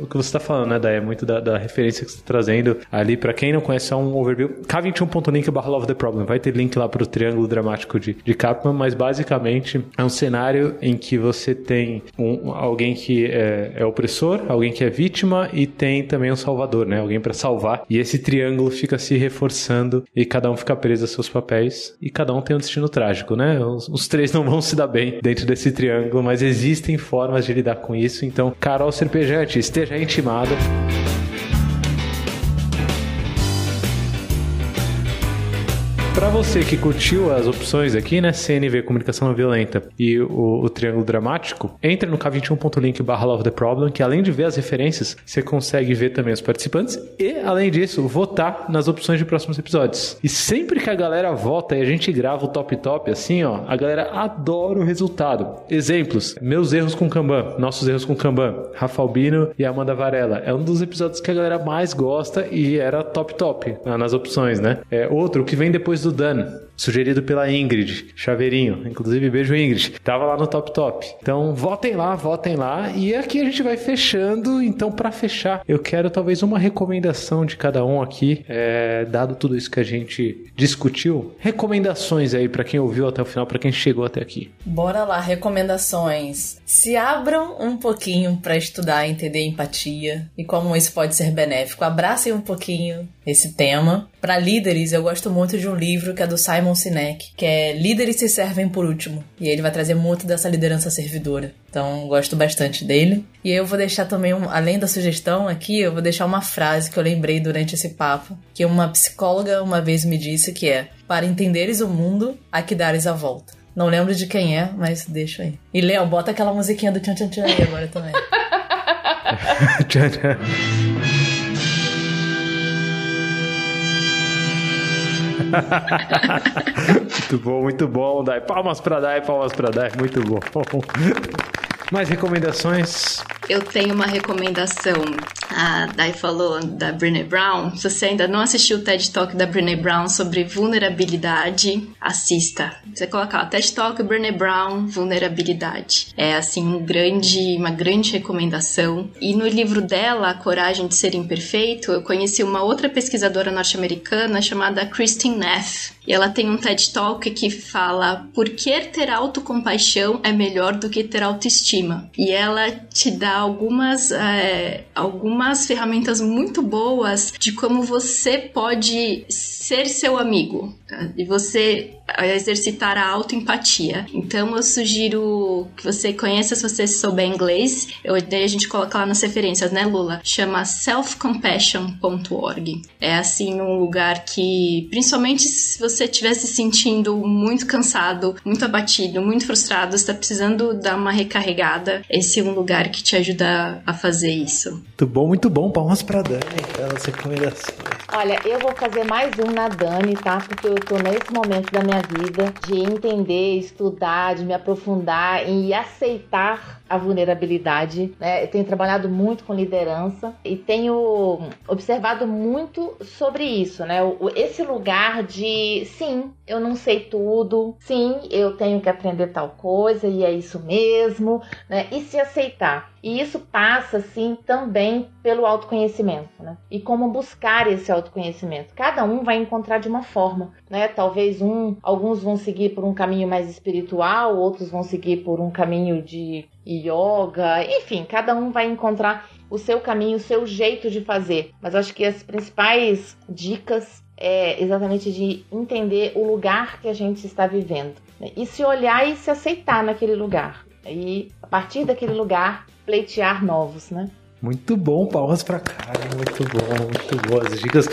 o que você está falando, né, Daí? É muito da, da, referência que você está trazendo ali. Para quem não conhece, é um overview. K21.link barra Love the Problem. Vai ter link lá para o triângulo dramático de, de Kaplan, mas basicamente é um cenário em que você tem um, alguém que é, é opressor, alguém que é vítima e tem também um salvador, né? Alguém para salvar. E esse triângulo fica se reforçando e cada um fica preso a seus papéis e cada um tem um destino trágico, né? Os, os três não vão se dar bem dentro desse triângulo, mas existem formas de lidar com isso. Então, Carol Serpejante, esteja intimado. Para você que curtiu as opções aqui, né, CNV, comunicação não violenta e o, o triângulo dramático, entre no k21.link barra love the problem, que além de ver as referências, você consegue ver também os participantes e, além disso, votar nas opções de próximos episódios. E sempre que a galera vota e a gente grava o top top assim, ó, a galera adora o resultado. Exemplos, meus erros com Kanban, nossos erros com Kanban, Rafa Albino e Amanda Varela. É um dos episódios que a galera mais gosta e era top top nas opções, né? É outro que vem depois do done sugerido pela Ingrid Chaveirinho. Inclusive, beijo Ingrid. Tava lá no Top Top. Então, votem lá, votem lá. E aqui a gente vai fechando. Então, para fechar, eu quero talvez uma recomendação de cada um aqui, é, dado tudo isso que a gente discutiu. Recomendações aí para quem ouviu até o final, para quem chegou até aqui. Bora lá, recomendações. Se abram um pouquinho para estudar, entender empatia e como isso pode ser benéfico. Abracem um pouquinho esse tema. Para líderes, eu gosto muito de um livro que é do Simon Sinek, que é Líderes se servem por último. E ele vai trazer muito dessa liderança servidora. Então, gosto bastante dele. E eu vou deixar também, um, além da sugestão aqui, eu vou deixar uma frase que eu lembrei durante esse papo, que uma psicóloga uma vez me disse que é: "Para entenderes o mundo, há que dares a volta". Não lembro de quem é, mas deixa aí. E Léo, bota aquela musiquinha do Tchan Tchan Tchan aí agora também. tchan Tchan. muito bom, muito bom, Dai. Palmas pra Dai, palmas pra Dai, muito bom. Mais recomendações? Eu tenho uma recomendação. A Dai falou da Brené Brown. Se você ainda não assistiu o TED Talk da Brené Brown sobre vulnerabilidade, assista. Você coloca lá, TED Talk Brené Brown, vulnerabilidade. É assim um grande, uma grande recomendação. E no livro dela, A Coragem de Ser Imperfeito, eu conheci uma outra pesquisadora norte-americana chamada Christine Neff. E ela tem um TED Talk que fala por que ter autocompaixão é melhor do que ter autoestima. E ela te dá algumas, é, algumas ferramentas muito boas de como você pode ser seu amigo. Tá? E você exercitar a autoempatia. Então eu sugiro que você conheça se você souber inglês. Eu, daí a gente coloca lá nas referências, né, Lula? Chama selfcompassion.org. É assim um lugar que, principalmente se você estiver se sentindo muito cansado, muito abatido, muito frustrado, está precisando dar uma recarregada, esse é um lugar que te ajuda a fazer isso. Muito bom, muito bom. Palmas para Dani pelas recomendações. Olha, eu vou fazer mais um na Dani, tá? Porque eu tô nesse momento da minha vida de entender, estudar, de me aprofundar e aceitar a vulnerabilidade. Né? Tenho trabalhado muito com liderança e tenho observado muito sobre isso, né? Esse lugar de sim, eu não sei tudo, sim, eu tenho que aprender tal coisa e é isso mesmo, né? E se aceitar. E isso passa, sim, também pelo autoconhecimento, né? E como buscar esse autoconhecimento. Cada um vai encontrar de uma forma, né? Talvez um, alguns vão seguir por um caminho mais espiritual, outros vão seguir por um caminho de yoga, enfim, cada um vai encontrar o seu caminho, o seu jeito de fazer. Mas acho que as principais dicas é exatamente de entender o lugar que a gente está vivendo né? e se olhar e se aceitar naquele lugar. E a partir daquele lugar pleitear novos, né? Muito bom, palmas pra cá. Muito bom, muito boas as dicas.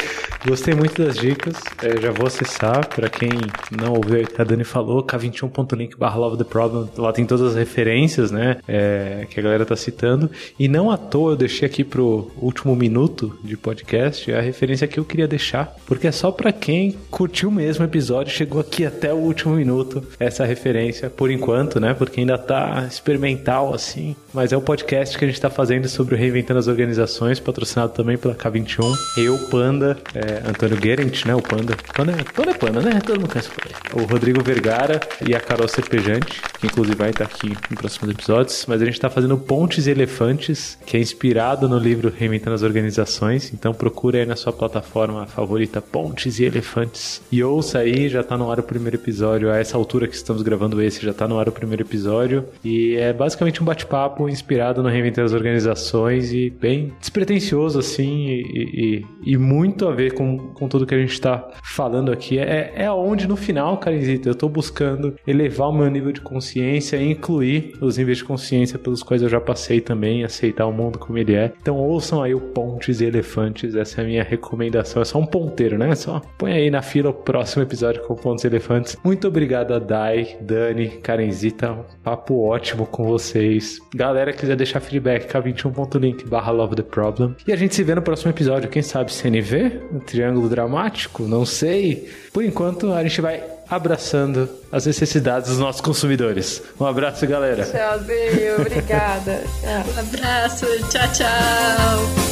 Gostei muito das dicas. É, já vou acessar. Para quem não ouviu o que a Dani falou, k21.link barra Love the Problem. Lá tem todas as referências, né? É, que a galera tá citando. E não à toa eu deixei aqui pro último minuto de podcast a referência que eu queria deixar. Porque é só para quem curtiu mesmo o episódio, chegou aqui até o último minuto. Essa referência, por enquanto, né? Porque ainda tá experimental assim. Mas é o podcast que a gente tá fazendo sobre o Reinventar Reinventando as Organizações, patrocinado também pela K21. Eu, Panda, é, Antônio Guerent, né? O Panda. Panda é, Panda é Panda, né? Todo mundo conhece o Panda. O Rodrigo Vergara e a Carol Serpejante, que inclusive vai estar aqui em próximos episódios. Mas a gente está fazendo Pontes e Elefantes, que é inspirado no livro Reinventando as Organizações. Então procura aí na sua plataforma favorita Pontes e Elefantes. E ouça aí, já está no ar o primeiro episódio. A essa altura que estamos gravando esse, já está no ar o primeiro episódio. E é basicamente um bate-papo inspirado no Reinventando as Organizações e bem despretensioso, assim, e, e, e, muito a ver com, com tudo que a gente está falando aqui. É, é onde, no final, Carizita, eu estou buscando elevar o meu nível de consciência e incluir os níveis de consciência pelos quais eu já passei também, aceitar o mundo como ele é. Então ouçam aí o Pontes e Elefantes, essa é a minha recomendação. É só um ponteiro, né? Só põe aí na fila o próximo episódio com Pontes e Elefantes. Muito obrigado a Dai, Dani, Karenzita, um papo ótimo com vocês. Galera, quiser deixar feedback, k21.link barra Love the Problem. E a gente se vê no próximo episódio. Quem sabe CNV? Um triângulo dramático? Não sei. Por enquanto, a gente vai abraçando as necessidades dos nossos consumidores. Um abraço, galera. Tchauzinho, obrigada. Um abraço, tchau, tchau.